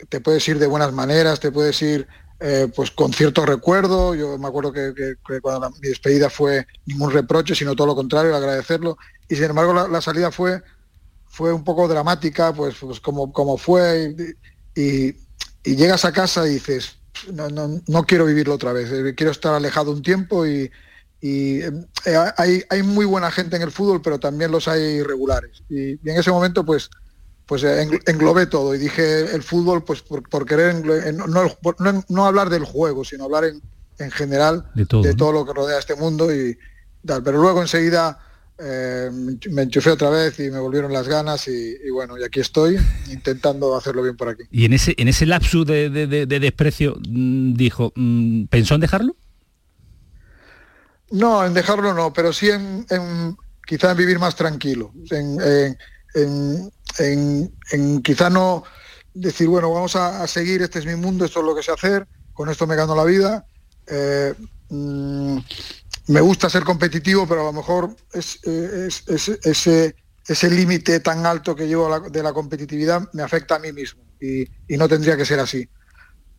te puedes ir de buenas maneras, te puedes ir eh, pues con cierto recuerdo. Yo me acuerdo que, cuando mi despedida fue ningún reproche, sino todo lo contrario, agradecerlo. Y sin embargo la, salida fue, fue un poco dramática, pues, pues como, como fue. Y, llegas a casa y dices, no, no, no, quiero vivirlo otra vez, eh, quiero estar alejado un tiempo y, eh, hay, hay muy buena gente en el fútbol, pero también los hay irregulares. Y, y en ese momento, pues pues eh, englobé todo y dije el fútbol pues por, querer no, hablar del juego sino hablar en, general de todo, lo que rodea este mundo y tal. Pero luego enseguida eh, me enchufé otra vez y me volvieron las ganas y, bueno y aquí estoy intentando hacerlo bien por aquí. Y en ese en ese lapsus de, desprecio mm, dijo mm, pensó en dejarlo no en dejarlo no pero sí en, en quizá en vivir más tranquilo en en, en, quizá no decir, bueno, vamos a, seguir, este es mi mundo, esto es lo que sé hacer, con esto me gano la vida. Eh, mm, me gusta ser competitivo, pero a lo mejor es, ese, ese límite tan alto que llevo de la competitividad me afecta a mí mismo y, no tendría que ser así.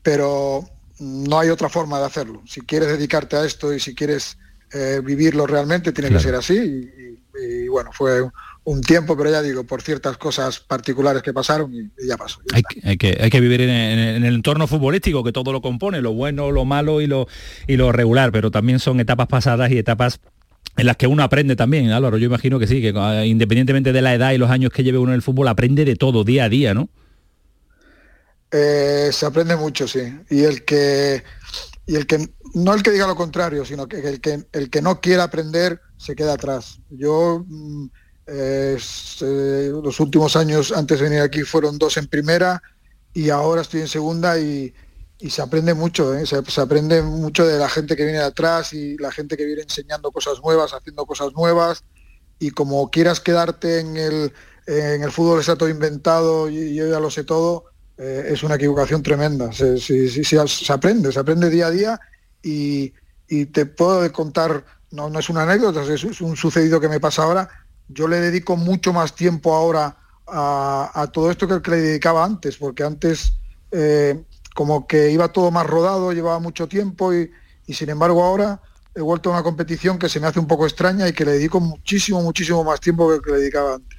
Pero no hay otra forma de hacerlo. Si quieres dedicarte a esto y si quieres eh, vivirlo realmente, tiene que ser así. Y, y, bueno, fue un tiempo, pero ya digo, por ciertas cosas particulares que pasaron y, ya pasó. hay, que, hay, que, vivir en, el entorno futbolístico que todo lo compone, lo bueno, lo malo y lo, y lo regular, pero también son etapas pasadas y etapas en las que uno aprende también, Álvaro, yo imagino que sí, que ah, independientemente de la edad y los años que lleve uno en el fútbol, aprende de todo día a día, ¿no? Eh, se aprende mucho, sí. Y el que y el que no el que diga lo contrario, sino que el que el que no quiera aprender se queda atrás. Yo eh, los últimos años antes de venir aquí fueron dos en primera y ahora estoy en segunda y, se aprende mucho, ¿eh? se, aprende mucho de la gente que viene de atrás y la gente que viene enseñando cosas nuevas, haciendo cosas nuevas y como quieras quedarte en el, en el fútbol está todo inventado y yo ya lo sé todo, eh, es una equivocación tremenda. Se, se, aprende, se aprende día a día y, te puedo contar, no, no es una anécdota, es un sucedido que me pasa ahora, yo le dedico mucho más tiempo ahora a, todo esto que el que le dedicaba antes, porque antes eh, como que iba todo más rodado, llevaba mucho tiempo y, y sin embargo ahora he vuelto a una competición que se me hace un poco extraña y que le dedico muchísimo, muchísimo más tiempo que el que le dedicaba antes.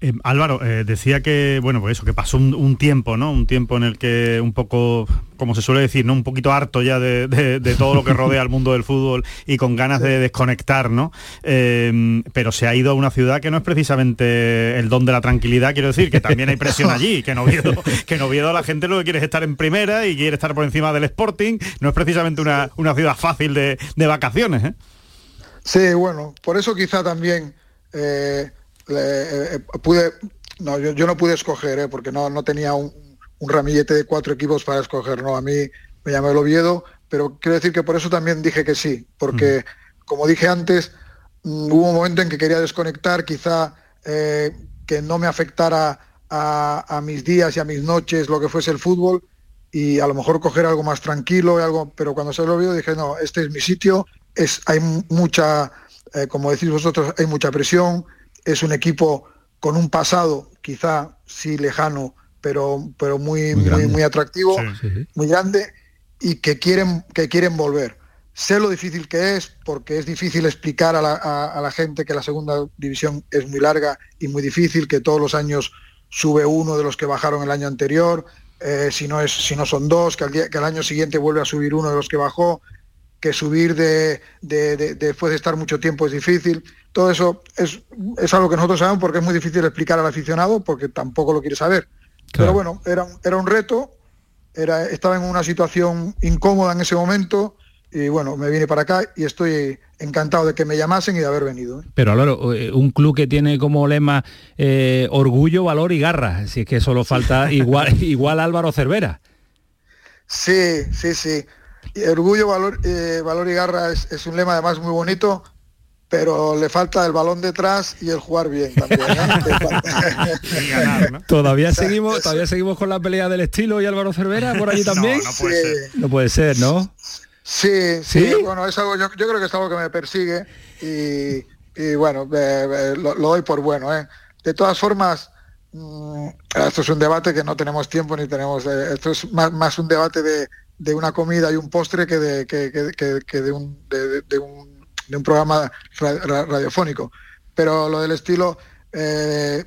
Eh, Álvaro, eh, decía que, bueno, pues eso, que pasó un, tiempo, ¿no? Un tiempo en el que un poco, como se suele decir, ¿no? Un poquito harto ya de, todo lo que rodea al mundo del fútbol y con ganas de desconectar, ¿no? Em, pero se ha ido a una ciudad que no es precisamente el don de la tranquilidad, quiero decir, que también hay presión allí, que no viedo, que no viedo a la gente lo que quiere es estar en primera y quiere estar por encima del Sporting, no es precisamente una, ciudad fácil de, vacaciones, ¿eh? Sí, bueno, por eso quizá también... eh, pude, no, yo, no pude escoger, eh, porque no, no tenía un, ramillete de cuatro equipos para escoger, no, a mí me llamé el Oviedo, pero quiero decir que por eso también dije que sí, porque mm. como dije antes, mm, hubo un momento en que quería desconectar, quizá que no me afectara a, mis días y a mis noches lo que fuese el fútbol, y a lo mejor coger algo más tranquilo, y algo, pero cuando se lo vio dije, no, este es mi sitio, es, hay mucha, como decís vosotros, hay mucha presión, es un equipo con un pasado quizá sí lejano, pero, pero muy, muy, muy, atractivo, muy grande, y que quieren, que quieren volver. Sé lo difícil que es, porque es difícil explicar a la, gente que la segunda división es muy larga y muy difícil, que todos los años sube uno de los que bajaron el año anterior, eh, si, no es, si no son dos, que al, que al año siguiente vuelve a subir uno de los que bajó, que subir de, después de estar mucho tiempo es difícil. Todo eso es, es, algo que nosotros sabemos porque es muy difícil explicar al aficionado porque tampoco lo quiere saber. Pero bueno, era, era un reto, era, estaba en una situación incómoda en ese momento y bueno, me vine para acá y estoy encantado de que me llamasen y de haber venido. ¿eh? Pero claro, eh, un club que tiene como lema eh, orgullo, valor y garra, si es que solo falta [LAUGHS] igual, igual Álvaro Cervera. Sí, sí, sí. Orgullo, valor, eh, valor y garra es, un lema además muy bonito, pero le falta el balón detrás y el jugar bien también. ¿eh? [LAUGHS] Todavía seguimos, todavía seguimos con la pelea del estilo y Álvaro Cervera por allí también. No, puede, ser. no puede ser, ¿no? Sí, sí, bueno, es algo, yo, creo que es algo que me persigue y, bueno, lo, doy por bueno. ¿eh? De todas formas, mm, esto es un debate que no tenemos tiempo ni tenemos, esto es más, un debate de, una comida y un postre que de, que, de, un, de, un, de un programa radiofónico. Pero lo del estilo, eh,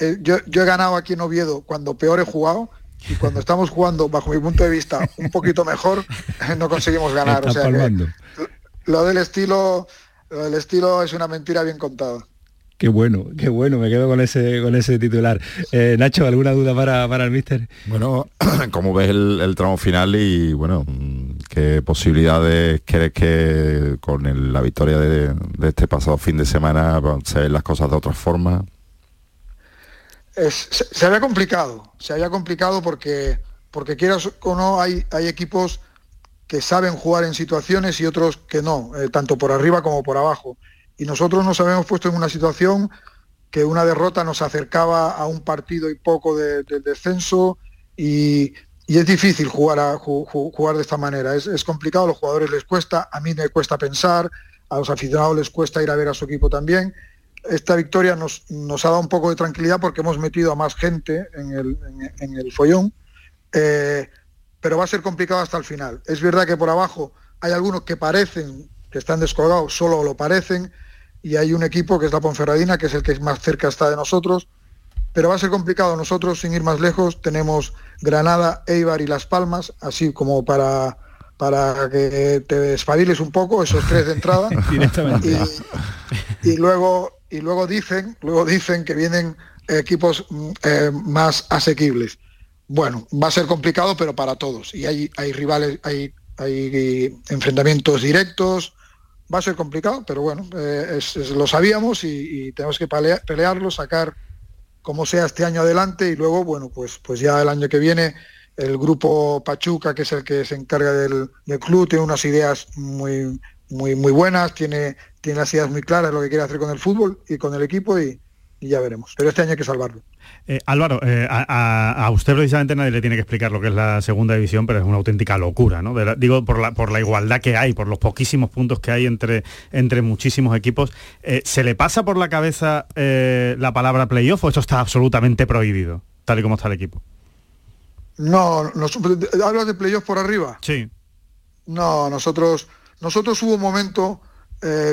eh, yo, yo he ganado aquí en Oviedo cuando peor he jugado y cuando estamos jugando, bajo mi punto de vista, un poquito mejor, [LAUGHS] no conseguimos ganar. o sea lo del estilo, lo del estilo es una mentira bien contada. Qué bueno, qué bueno, me quedo con ese con ese titular. Eh, Nacho, ¿alguna duda para, para el míster? Bueno, [CLEARS THROAT] como ves el, tramo final y bueno, qué posibilidades crees que con la victoria de, de, este pasado fin de semana se ven las cosas de otra forma? se, había complicado, se había complicado porque, porque quieras o no, hay, hay equipos que saben jugar en situaciones y otros que no, eh, tanto por arriba como por abajo. Y nosotros nos habíamos puesto en una situación que una derrota nos acercaba a un partido y poco del descenso y, es difícil jugar, jugar de esta manera. Es, es, complicado, a los jugadores les cuesta, a mí me cuesta pensar, a los aficionados les cuesta ir a ver a su equipo también esta victoria nos, nos, ha dado un poco de tranquilidad porque hemos metido a más gente en el, en, el follón, eh, pero va a ser complicado hasta el final. Es verdad que por abajo hay algunos que parecen que están descolgados, solo lo parecen, y hay un equipo que es la Ponferradina, que es el que más cerca está de nosotros, pero va a ser complicado. Nosotros, sin ir más lejos, tenemos Granada, Eibar y Las Palmas, así como para para que te despabiles un poco, esos tres de entrada. [LAUGHS] y, luego y luego dicen, luego dicen que vienen equipos mm, eh, más asequibles. Bueno, va a ser complicado, pero para todos. Y hay, hay rivales, hay, hay enfrentamientos directos. Va a ser complicado, pero bueno, eh, lo sabíamos y, tenemos que pelearlo, sacar como sea este año adelante y luego, bueno, pues, pues ya el año que viene el grupo Pachuca, que es el que se encarga del, del club, tiene unas ideas muy, muy, muy buenas, tiene, tiene las ideas muy claras lo que quiere hacer con el fútbol y con el equipo y, ya veremos. Pero este año hay que salvarlo. Eh, Álvaro, eh, a, usted precisamente nadie le tiene que explicar lo que es la segunda división, pero es una auténtica locura, ¿no? digo, por la, por la igualdad que hay, por los poquísimos puntos que hay entre, entre muchísimos equipos. Eh, ¿Se le pasa por la cabeza la palabra playoff o esto está absolutamente prohibido, tal y como está el equipo? No, ¿hablas de playoff por arriba? Sí. No, nosotros nosotros hubo un momento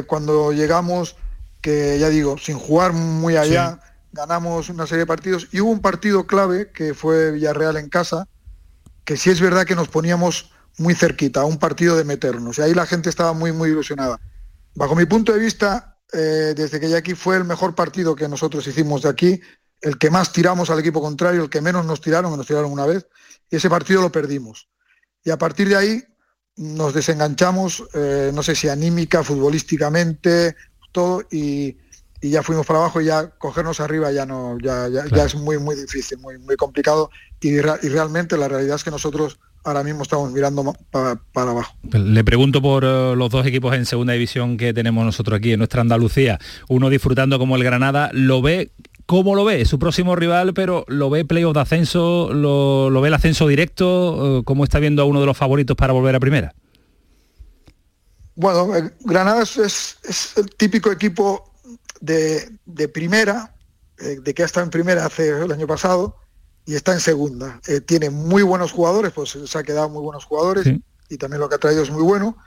cuando llegamos que, ya digo, sin jugar muy allá, ganamos una serie de partidos y hubo un partido clave que fue Villarreal en casa, que sí es verdad que nos poníamos muy cerquita, a un partido de meternos. Y ahí la gente estaba muy, muy ilusionada. Bajo mi punto de vista, eh, desde que llegué aquí fue el mejor partido que nosotros hicimos de aquí, el que más tiramos al equipo contrario, el que menos nos tiraron, que nos tiraron una vez, y ese partido lo perdimos. Y a partir de ahí nos desenganchamos, eh, no sé si anímica, futbolísticamente, todo, y, ya fuimos para abajo y ya cogernos arriba ya no, ya, ya, es muy, muy difícil, muy, muy complicado. Y, y, realmente la realidad es que nosotros ahora mismo estamos mirando para, para abajo. Le pregunto por eh, los dos equipos en segunda división que tenemos nosotros aquí en nuestra Andalucía. Uno disfrutando como el Granada, ¿lo ve ¿Cómo lo ve? Su próximo rival, pero ¿lo ve playoff de ascenso? ¿Lo, ve el ascenso directo? Eh, ¿Cómo está viendo a uno de los favoritos para volver a primera? Bueno, Granada es, el típico equipo de, primera, eh, de que ha estado en primera hace el año pasado y está en segunda. Eh, tiene muy buenos jugadores, pues se ha quedado muy buenos jugadores y también lo que ha traído es muy bueno.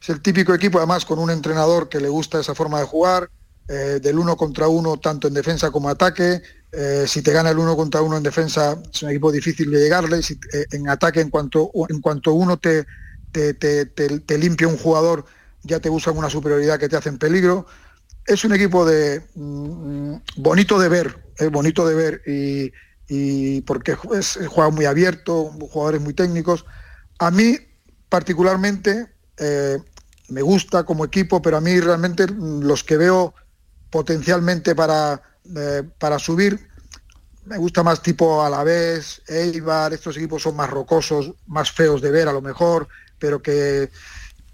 Es el típico equipo, además, con un entrenador que le gusta esa forma de jugar, eh, del uno contra uno tanto en defensa como ataque. Eh, si te gana el uno contra uno en defensa es un equipo difícil de llegarle. Si, eh, en ataque, en cuanto, en cuanto uno te, te, limpia un jugador, ya te usan una superioridad que te hace en peligro. Es un equipo de mm, bonito de ver, es bonito de ver y, porque es, juega muy abierto, jugadores muy técnicos. A mí particularmente me gusta como equipo, pero a mí realmente los que veo potencialmente para, eh, para subir. Me gusta más tipo Alavés, Eibar, estos equipos son más rocosos, más feos de ver a lo mejor, pero que,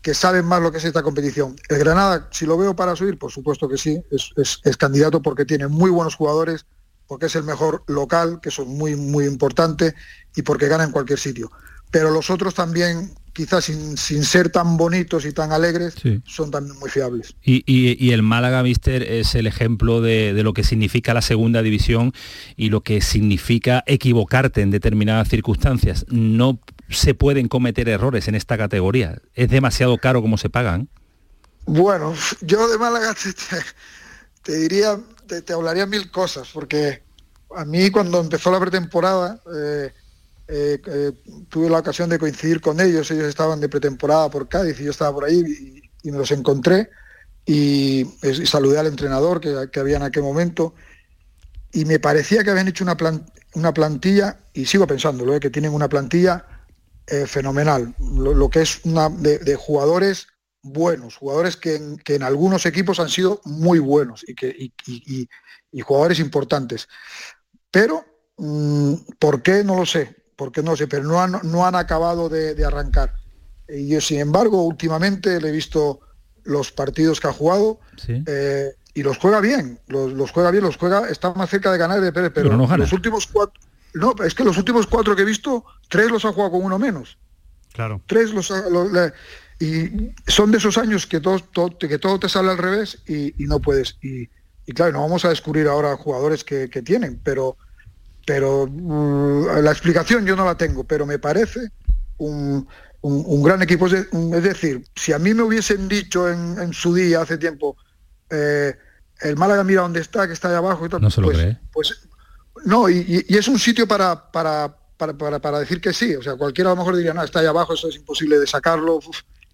que saben más lo que es esta competición. El Granada, si lo veo para subir, por supuesto que sí, es, candidato porque tiene muy buenos jugadores, porque es el mejor local, que son muy, muy importante, y porque gana en cualquier sitio. Pero los otros también quizás sin, ser tan bonitos y tan alegres, son también muy fiables. Y, el Málaga, Mister, es el ejemplo de, lo que significa la segunda división y lo que significa equivocarte en determinadas circunstancias. No se pueden cometer errores en esta categoría. Es demasiado caro como se pagan. Bueno, yo de Málaga te, diría, te, hablaría mil cosas, porque a mí cuando empezó la pretemporada, eh, eh, eh, tuve la ocasión de coincidir con ellos, ellos estaban de pretemporada por Cádiz y yo estaba por ahí y, me los encontré y, saludé al entrenador que, había en aquel momento y me parecía que habían hecho una, una plantilla, y sigo pensándolo, eh, que tienen una plantilla fenomenal, lo, que es una de, jugadores buenos, jugadores que en, algunos equipos han sido muy buenos y, que, y, jugadores importantes. Pero, mm, ¿por qué? No lo sé porque no sé, pero no han, no han acabado de, arrancar. Y yo, sin embargo, últimamente le he visto los partidos que ha jugado eh, y los juega bien, los, juega bien, los juega, está más cerca de ganar de Pérez, pero, no los últimos cuatro, no, es que los últimos cuatro que he visto, tres los ha jugado con uno menos. Claro. Tres los, y son de esos años que todo, que todo te sale al revés y, no puedes. Y, claro, no vamos a descubrir ahora jugadores que, que tienen, pero pero mm, la explicación yo no la tengo, pero me parece un, gran equipo. Es, decir, si a mí me hubiesen dicho en, su día, hace tiempo, eh, el Málaga mira dónde está, que está ahí abajo y tal, no se lo pues, cree. Pues, no, y, es un sitio para, para, para, decir que sí. O sea, cualquiera a lo mejor diría, no, está ahí abajo, eso es imposible de sacarlo,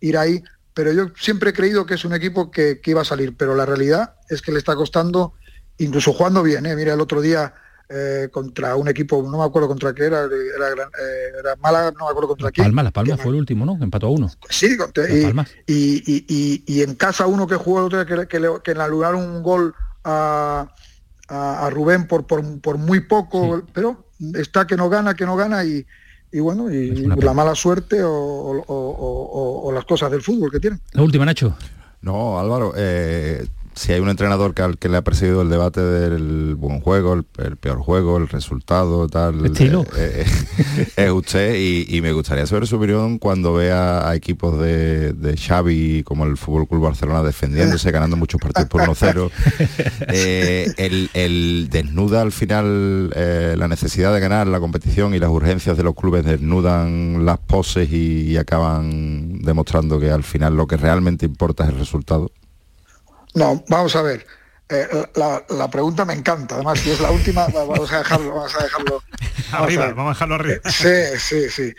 ir ahí. Pero yo siempre he creído que es un equipo que, iba a salir, pero la realidad es que le está costando, incluso jugando bien. ¿eh? Mira, el otro día eh, contra un equipo, no me acuerdo contra qué era, era, eh, era Málaga, no me acuerdo contra quién. Palma, Las Palmas fue el último, ¿no? Empató a uno. Sí, y, y, en casa uno que jugó otro que, que, le, que le anularon un gol a, a, Rubén por, por, por, muy poco, pero está que no gana, que no gana y, y bueno, y la mala suerte o, o, las cosas del fútbol que tienen. La última, Nacho. No, Álvaro, eh, si hay un entrenador que al que le ha perseguido el debate del buen juego, el, peor juego, el resultado, tal, ¿Estilo? Eh, eh, [LAUGHS] es usted y, me gustaría saber su opinión cuando vea a equipos de, de Xavi como el Fútbol Club Barcelona defendiéndose, ganando muchos partidos por 1-0. [LAUGHS] Eh, el, desnuda al final la necesidad de ganar la competición y las urgencias de los clubes desnudan las poses y acaban demostrando que al final lo que realmente importa es el resultado. No, vamos a ver. Eh, la, pregunta me encanta, además si es la última, vamos a dejarlo, vamos a dejarlo. [LAUGHS] arriba, vamos a dejarlo arriba. Sí, sí, sí.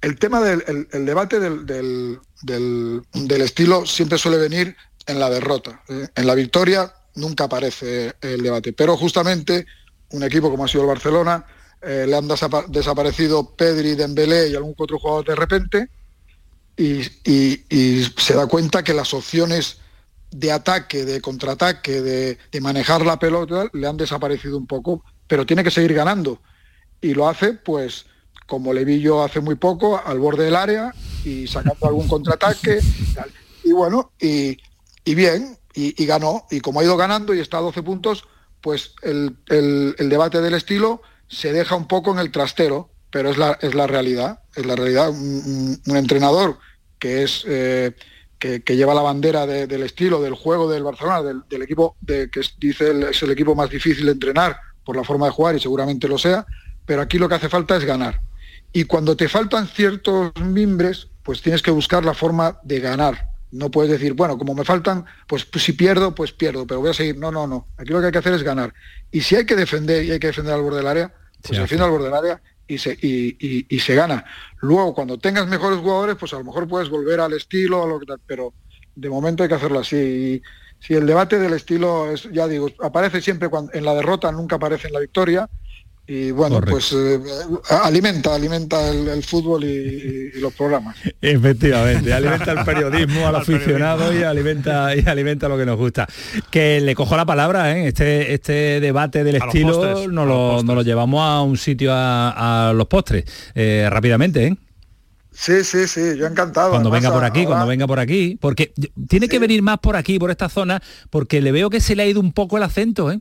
El tema del el, debate del, del, estilo siempre suele venir en la derrota. ¿eh? En la victoria nunca aparece el debate. Pero justamente un equipo como ha sido el Barcelona, eh, le han desaparecido Pedri, Dembélé y algún otro jugador de repente, y, y se da cuenta que las opciones de ataque, de contraataque, de, manejar la pelota, le han desaparecido un poco, pero tiene que seguir ganando. Y lo hace, pues, como le vi yo hace muy poco, al borde del área y sacando algún contraataque. Y bueno, y, bien, y, ganó. Y como ha ido ganando y está a 12 puntos, pues el, debate del estilo se deja un poco en el trastero, pero es la, es la realidad. Es la realidad. Un, entrenador que es... Eh, que, lleva la bandera del estilo, del juego del Barcelona, del, equipo de, que dice es el equipo más difícil de entrenar por la forma de jugar y seguramente lo sea, pero aquí lo que hace falta es ganar. Y cuando te faltan ciertos mimbres, pues tienes que buscar la forma de ganar. No puedes decir, bueno, como me faltan, pues, si pierdo, pues pierdo, pero voy a seguir. No, no, no. Aquí lo que hay que hacer es ganar. Y si hay que defender y hay que defender al borde del área, pues se defiende al borde del área y se, y, se gana. Luego, cuando tengas mejores jugadores, pues a lo mejor puedes volver al estilo, lo que pero de momento hay que hacerlo así. Y si el debate del estilo es, ya digo, aparece siempre cuando, en la derrota, nunca aparece en la victoria, y bueno, pues eh, alimenta, alimenta el, fútbol y, los programas. Efectivamente, [LAUGHS] alimenta el periodismo al aficionado y alimenta y alimenta lo que nos gusta. Que le cojo la palabra, ¿eh? este, este debate del estilo nos, lo, llevamos a un sitio a, los postres, eh, rápidamente. ¿eh? Sí, sí, sí, yo encantado. Cuando venga por aquí, cuando venga por aquí, porque tiene que venir más por aquí, por esta zona, porque le veo que se le ha ido un poco el acento, ¿eh?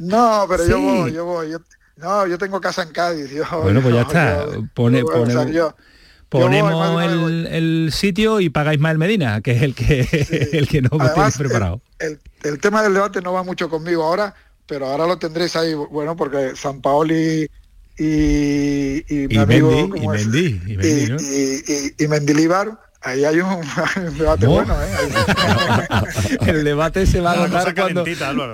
No, pero yo voy, yo voy. no, yo tengo casa en Cádiz. bueno, pues ya está. Pone, ponemos el, sitio y pagáis más el Medina, que es el que [LAUGHS] el que no Además, preparado. El, tema del debate no va mucho conmigo ahora, pero ahora lo tendréis ahí, bueno, porque San Paoli y, y, mi amigo y, y, Mendy, y, Mendilibar ahí hay un, [LAUGHS] debate bueno ¿eh? [LAUGHS] el debate se va a ganar cuando,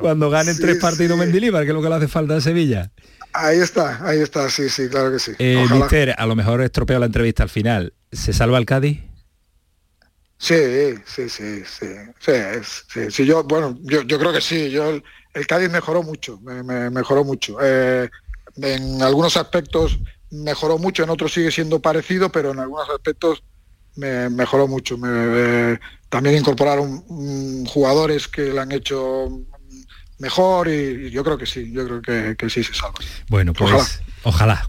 cuando ganen tres partidos Mendilibar que es lo que le hace falta a Sevilla. Ahí está ahí está sí sí claro que sí. Eh, Mister, a lo mejor estropeo la entrevista al final. ¿se salva el Cádiz? Sí, sí, sí, sí, sí, sí, yo, bueno, yo, yo creo que sí, yo el, Cádiz mejoró mucho, me, mejoró mucho. Eh, en algunos aspectos mejoró mucho, en otros sigue siendo parecido, pero en algunos aspectos me mejoró mucho. Me, también incorporaron jugadores que le han hecho mejor y, yo creo que sí, yo creo que, que sí se salva. Bueno, pues Ojalá,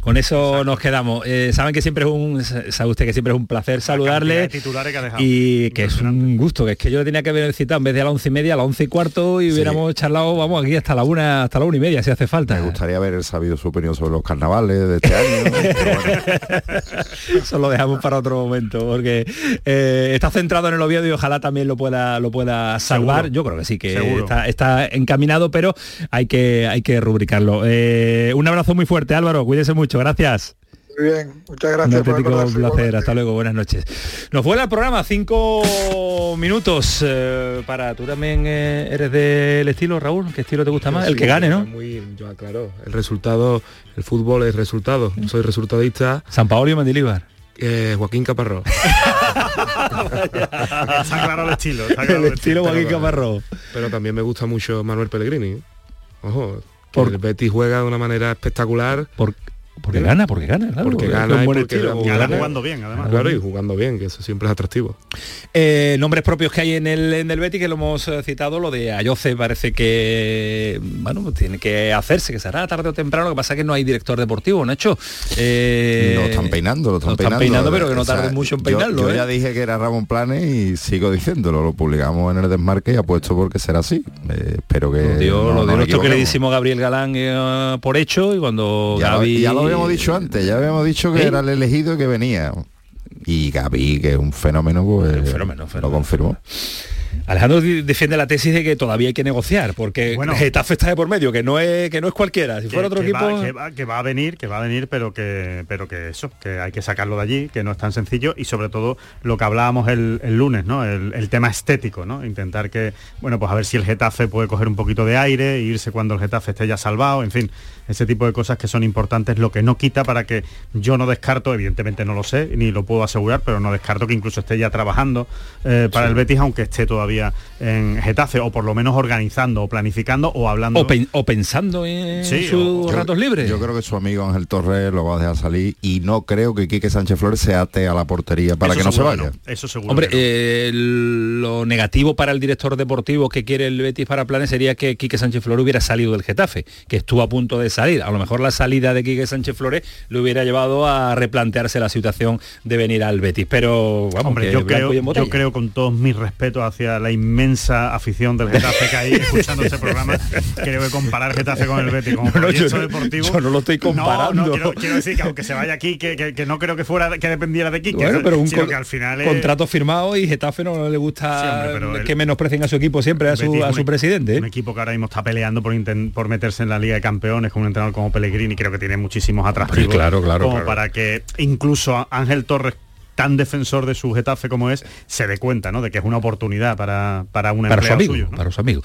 con eso nos quedamos. Eh, saben que siempre es un, sabe usted que siempre es un placer saludarle y que es un gusto, que es que yo le tenía que haber citado en vez de a las once y media, a las once y cuarto y hubiéramos charlado, vamos, aquí hasta la una, hasta la una y media, si hace falta. Me gustaría haber sabido su opinión sobre los carnavales de este año. [LAUGHS] eso lo dejamos para otro momento, porque eh, está centrado en el Oviedo y ojalá también lo pueda, lo pueda salvar. Yo creo que sí, que está, encaminado, pero hay que, hay que rubricarlo. Eh, un abrazo muy fuerte, Álvaro cuídese mucho, gracias. Muy bien, muchas gracias. Un placer, hasta luego, buenas noches. Nos vuela el programa, cinco minutos eh, para, tú también eh, eres del estilo, Raúl, ¿qué estilo te gusta más? el que gane, ¿no? Muy, yo, claro, el resultado, el fútbol es resultado, soy resultadista. San Paolo y Mendilibar. Eh, Joaquín Caparró. [LAUGHS] está claro el estilo. el estilo Joaquín Caparró. Pero también me gusta mucho Manuel Pellegrini. Ojo, porque el Betis juega de una manera espectacular. Por, porque gana, porque gana, claro. Porque gana y porque jugando bien, además. Claro, y jugando bien, que eso siempre es atractivo. Eh, nombres propios que hay en el, en el Betis, que lo hemos eh, citado, lo de Ayoce parece que, bueno, tiene que hacerse, que será tarde o temprano, lo que pasa es que no hay director deportivo, ¿no hecho? Eh, lo están peinando, lo están, peinando, pero que no tarde mucho en peinarlo. Yo, ya dije que era Ramón Planes y sigo diciéndolo, lo publicamos en el desmarque y apuesto porque será así. espero que... Lo dio, lo dio nuestro queridísimo Gabriel Galán por hecho y cuando Gaby habíamos dicho antes, ya habíamos dicho que era el elegido que venía. Y Gaby, que es un fenómeno, pues fenómeno, lo confirmó. Alejandro defiende la tesis de que todavía hay que negociar, porque bueno, Getafe está de por medio, que no es, que no es cualquiera. Si fuera otro equipo. que, va, a venir, que va a venir, pero que, pero que eso, que hay que sacarlo de allí, que no es tan sencillo, y sobre todo lo que hablábamos el, lunes, ¿no? El, tema estético, ¿no? Intentar que, bueno, pues a ver si el Getafe puede coger un poquito de aire, e irse cuando el Getafe esté ya salvado, en fin, ese tipo de cosas que son importantes, lo que no quita para que yo no descarto, evidentemente no lo sé, ni lo puedo asegurar, pero no descarto que incluso esté ya trabajando eh, para el Betis, aunque esté todavía en Getafe, o por lo menos organizando, o planificando, o hablando. O, pensando en sus ratos libres. Yo creo que su amigo Ángel Torres lo va a dejar salir y no creo que Quique Sánchez Flores se ate a la portería para que no se vaya. Eso seguro. Hombre, eh, lo negativo para el director deportivo que quiere el Betis para planes sería que Quique Sánchez Flores hubiera salido del Getafe, que estuvo a punto de salir. A lo mejor la salida de Quique Sánchez Flores le hubiera llevado a replantearse la situación de venir al Betis. Pero vamos, Hombre, yo, creo, yo creo con todos mis respetos hacia la inmensa afición del [LAUGHS] Getafe que hay escuchando este programa, creo que comparar Getafe con el Betis como no, deportivo. Yo no lo estoy comparando. No, quiero, decir que aunque se vaya aquí, que, no creo que fuera que dependiera de bueno, pero un que al final contrato firmado y Getafe no le gusta que menosprecien a su equipo siempre, a su, a su presidente. Un equipo que ahora mismo está peleando por, por meterse en la Liga de Campeones con un entrenador como Pellegrini, creo que tiene muchísimos atractivos. claro, claro, como para que incluso Ángel Torres tan defensor de su Getafe como es, se dé cuenta, ¿no? De que es una oportunidad para, para un para su amigo, Para su amigo.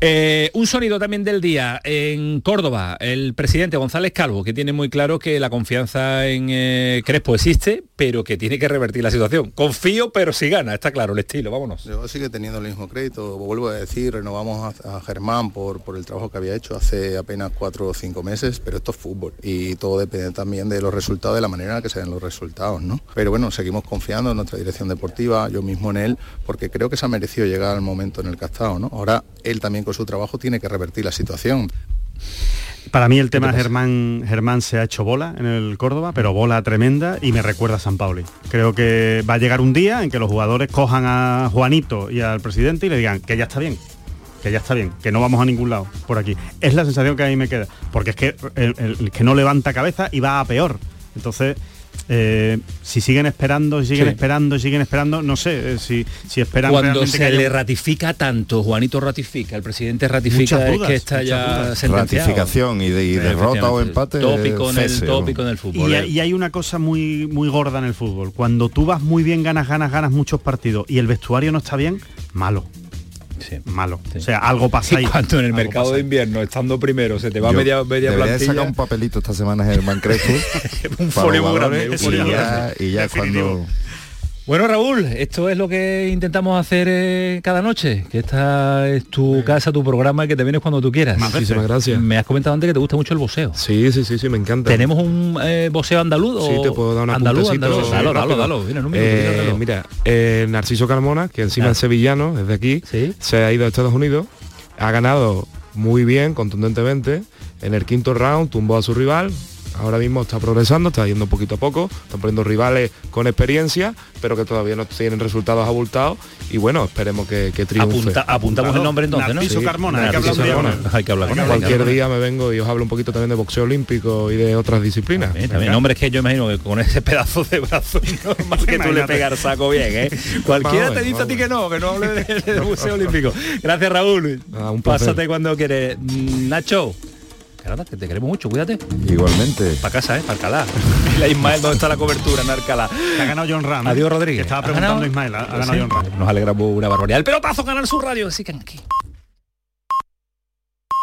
Eh, un sonido también del día. En Córdoba, el presidente González Calvo, que tiene muy claro que la confianza en eh, Crespo existe, pero que tiene que revertir la situación. Confío, pero si gana, está claro el estilo, vámonos. Yo sigue teniendo el mismo crédito, vuelvo a decir, renovamos a, Germán por, por el trabajo que había hecho hace apenas cuatro o cinco meses, pero esto es fútbol y todo depende también de los resultados, de la manera en la que se den los resultados, ¿no? Pero bueno, seguimos confiando en nuestra dirección deportiva, yo mismo en él, porque creo que se ha merecido llegar al momento en el que ha estado. ¿no? Ahora él también con su trabajo tiene que revertir la situación. Para mí el tema Germán, Germán se ha hecho bola en el Córdoba, pero bola tremenda y me recuerda a San Pauli. Creo que va a llegar un día en que los jugadores cojan a Juanito y al presidente y le digan que ya está bien, que ya está bien, que no vamos a ningún lado por aquí. Es la sensación que a mí me queda, porque es que el que no levanta cabeza y va a peor. Entonces, eh, si siguen esperando, si siguen esperando, siguen esperando, no sé eh, si, si esperan Cuando se le ratifica tanto, Juanito ratifica, el presidente ratifica, es que está ya Ratificación y, de, derrota o empate. Tópico en el tópico en el fútbol. Y, y, hay una cosa muy, muy gorda en el fútbol. Cuando tú vas muy bien, ganas, ganas, ganas muchos partidos y el vestuario no está bien, malo malo. O sea, algo pasa [LAUGHS] ahí. Cuando en el mercado de invierno, estando primero, se te va media, media plantilla... sacar un papelito esta semana Germán Crespo. [LAUGHS] un folio grande. y ya, cuando bueno, Raúl, esto es lo que intentamos hacer eh, cada noche, que esta es tu casa, tu programa y que te vienes cuando tú quieras. Muchísimas gracias. Me has comentado antes que te gusta mucho el boxeo. Sí, sí, sí, sí, me encanta. ¿Tenemos un eh, boxeo andaluz? Sí, te puedo dar una andaluz, andaluz. Dalo, dalo, dalo. Eh, mira, Narciso Carmona, que encima es sevillano, es de aquí, se ha ido a Estados Unidos, ha ganado muy bien, contundentemente. En el quinto round tumbó a su rival, ahora mismo está progresando, está yendo poquito a poco, están poniendo rivales con experiencia, pero que todavía no tienen resultados abultados y bueno, esperemos que, que triunfe. apuntamos el nombre entonces, ¿no? Carmona, hay, que hablar Cualquier día me vengo y os hablo un poquito también de boxeo olímpico y de otras disciplinas. También, nombre es que yo imagino que con ese pedazo de brazo [LAUGHS] normal que tú le pegar saco bien, ¿eh? Cualquiera te dice a ti que no, que no hable de, boxeo [LAUGHS] olímpico. Gracias Raúl. un Pásate cuando quieres. Nacho que te queremos mucho, cuídate. Igualmente. Para casa, ¿eh? Para Alcalá. [LAUGHS] la Ismael, ¿dónde está la cobertura en Alcalá? ha ganado John Ram. Adiós, Rodríguez. estaba preguntando Ismael, ha, ganado John Ram. Nos alegramos una barbaridad. El pelotazo ganar su radio, así que aquí.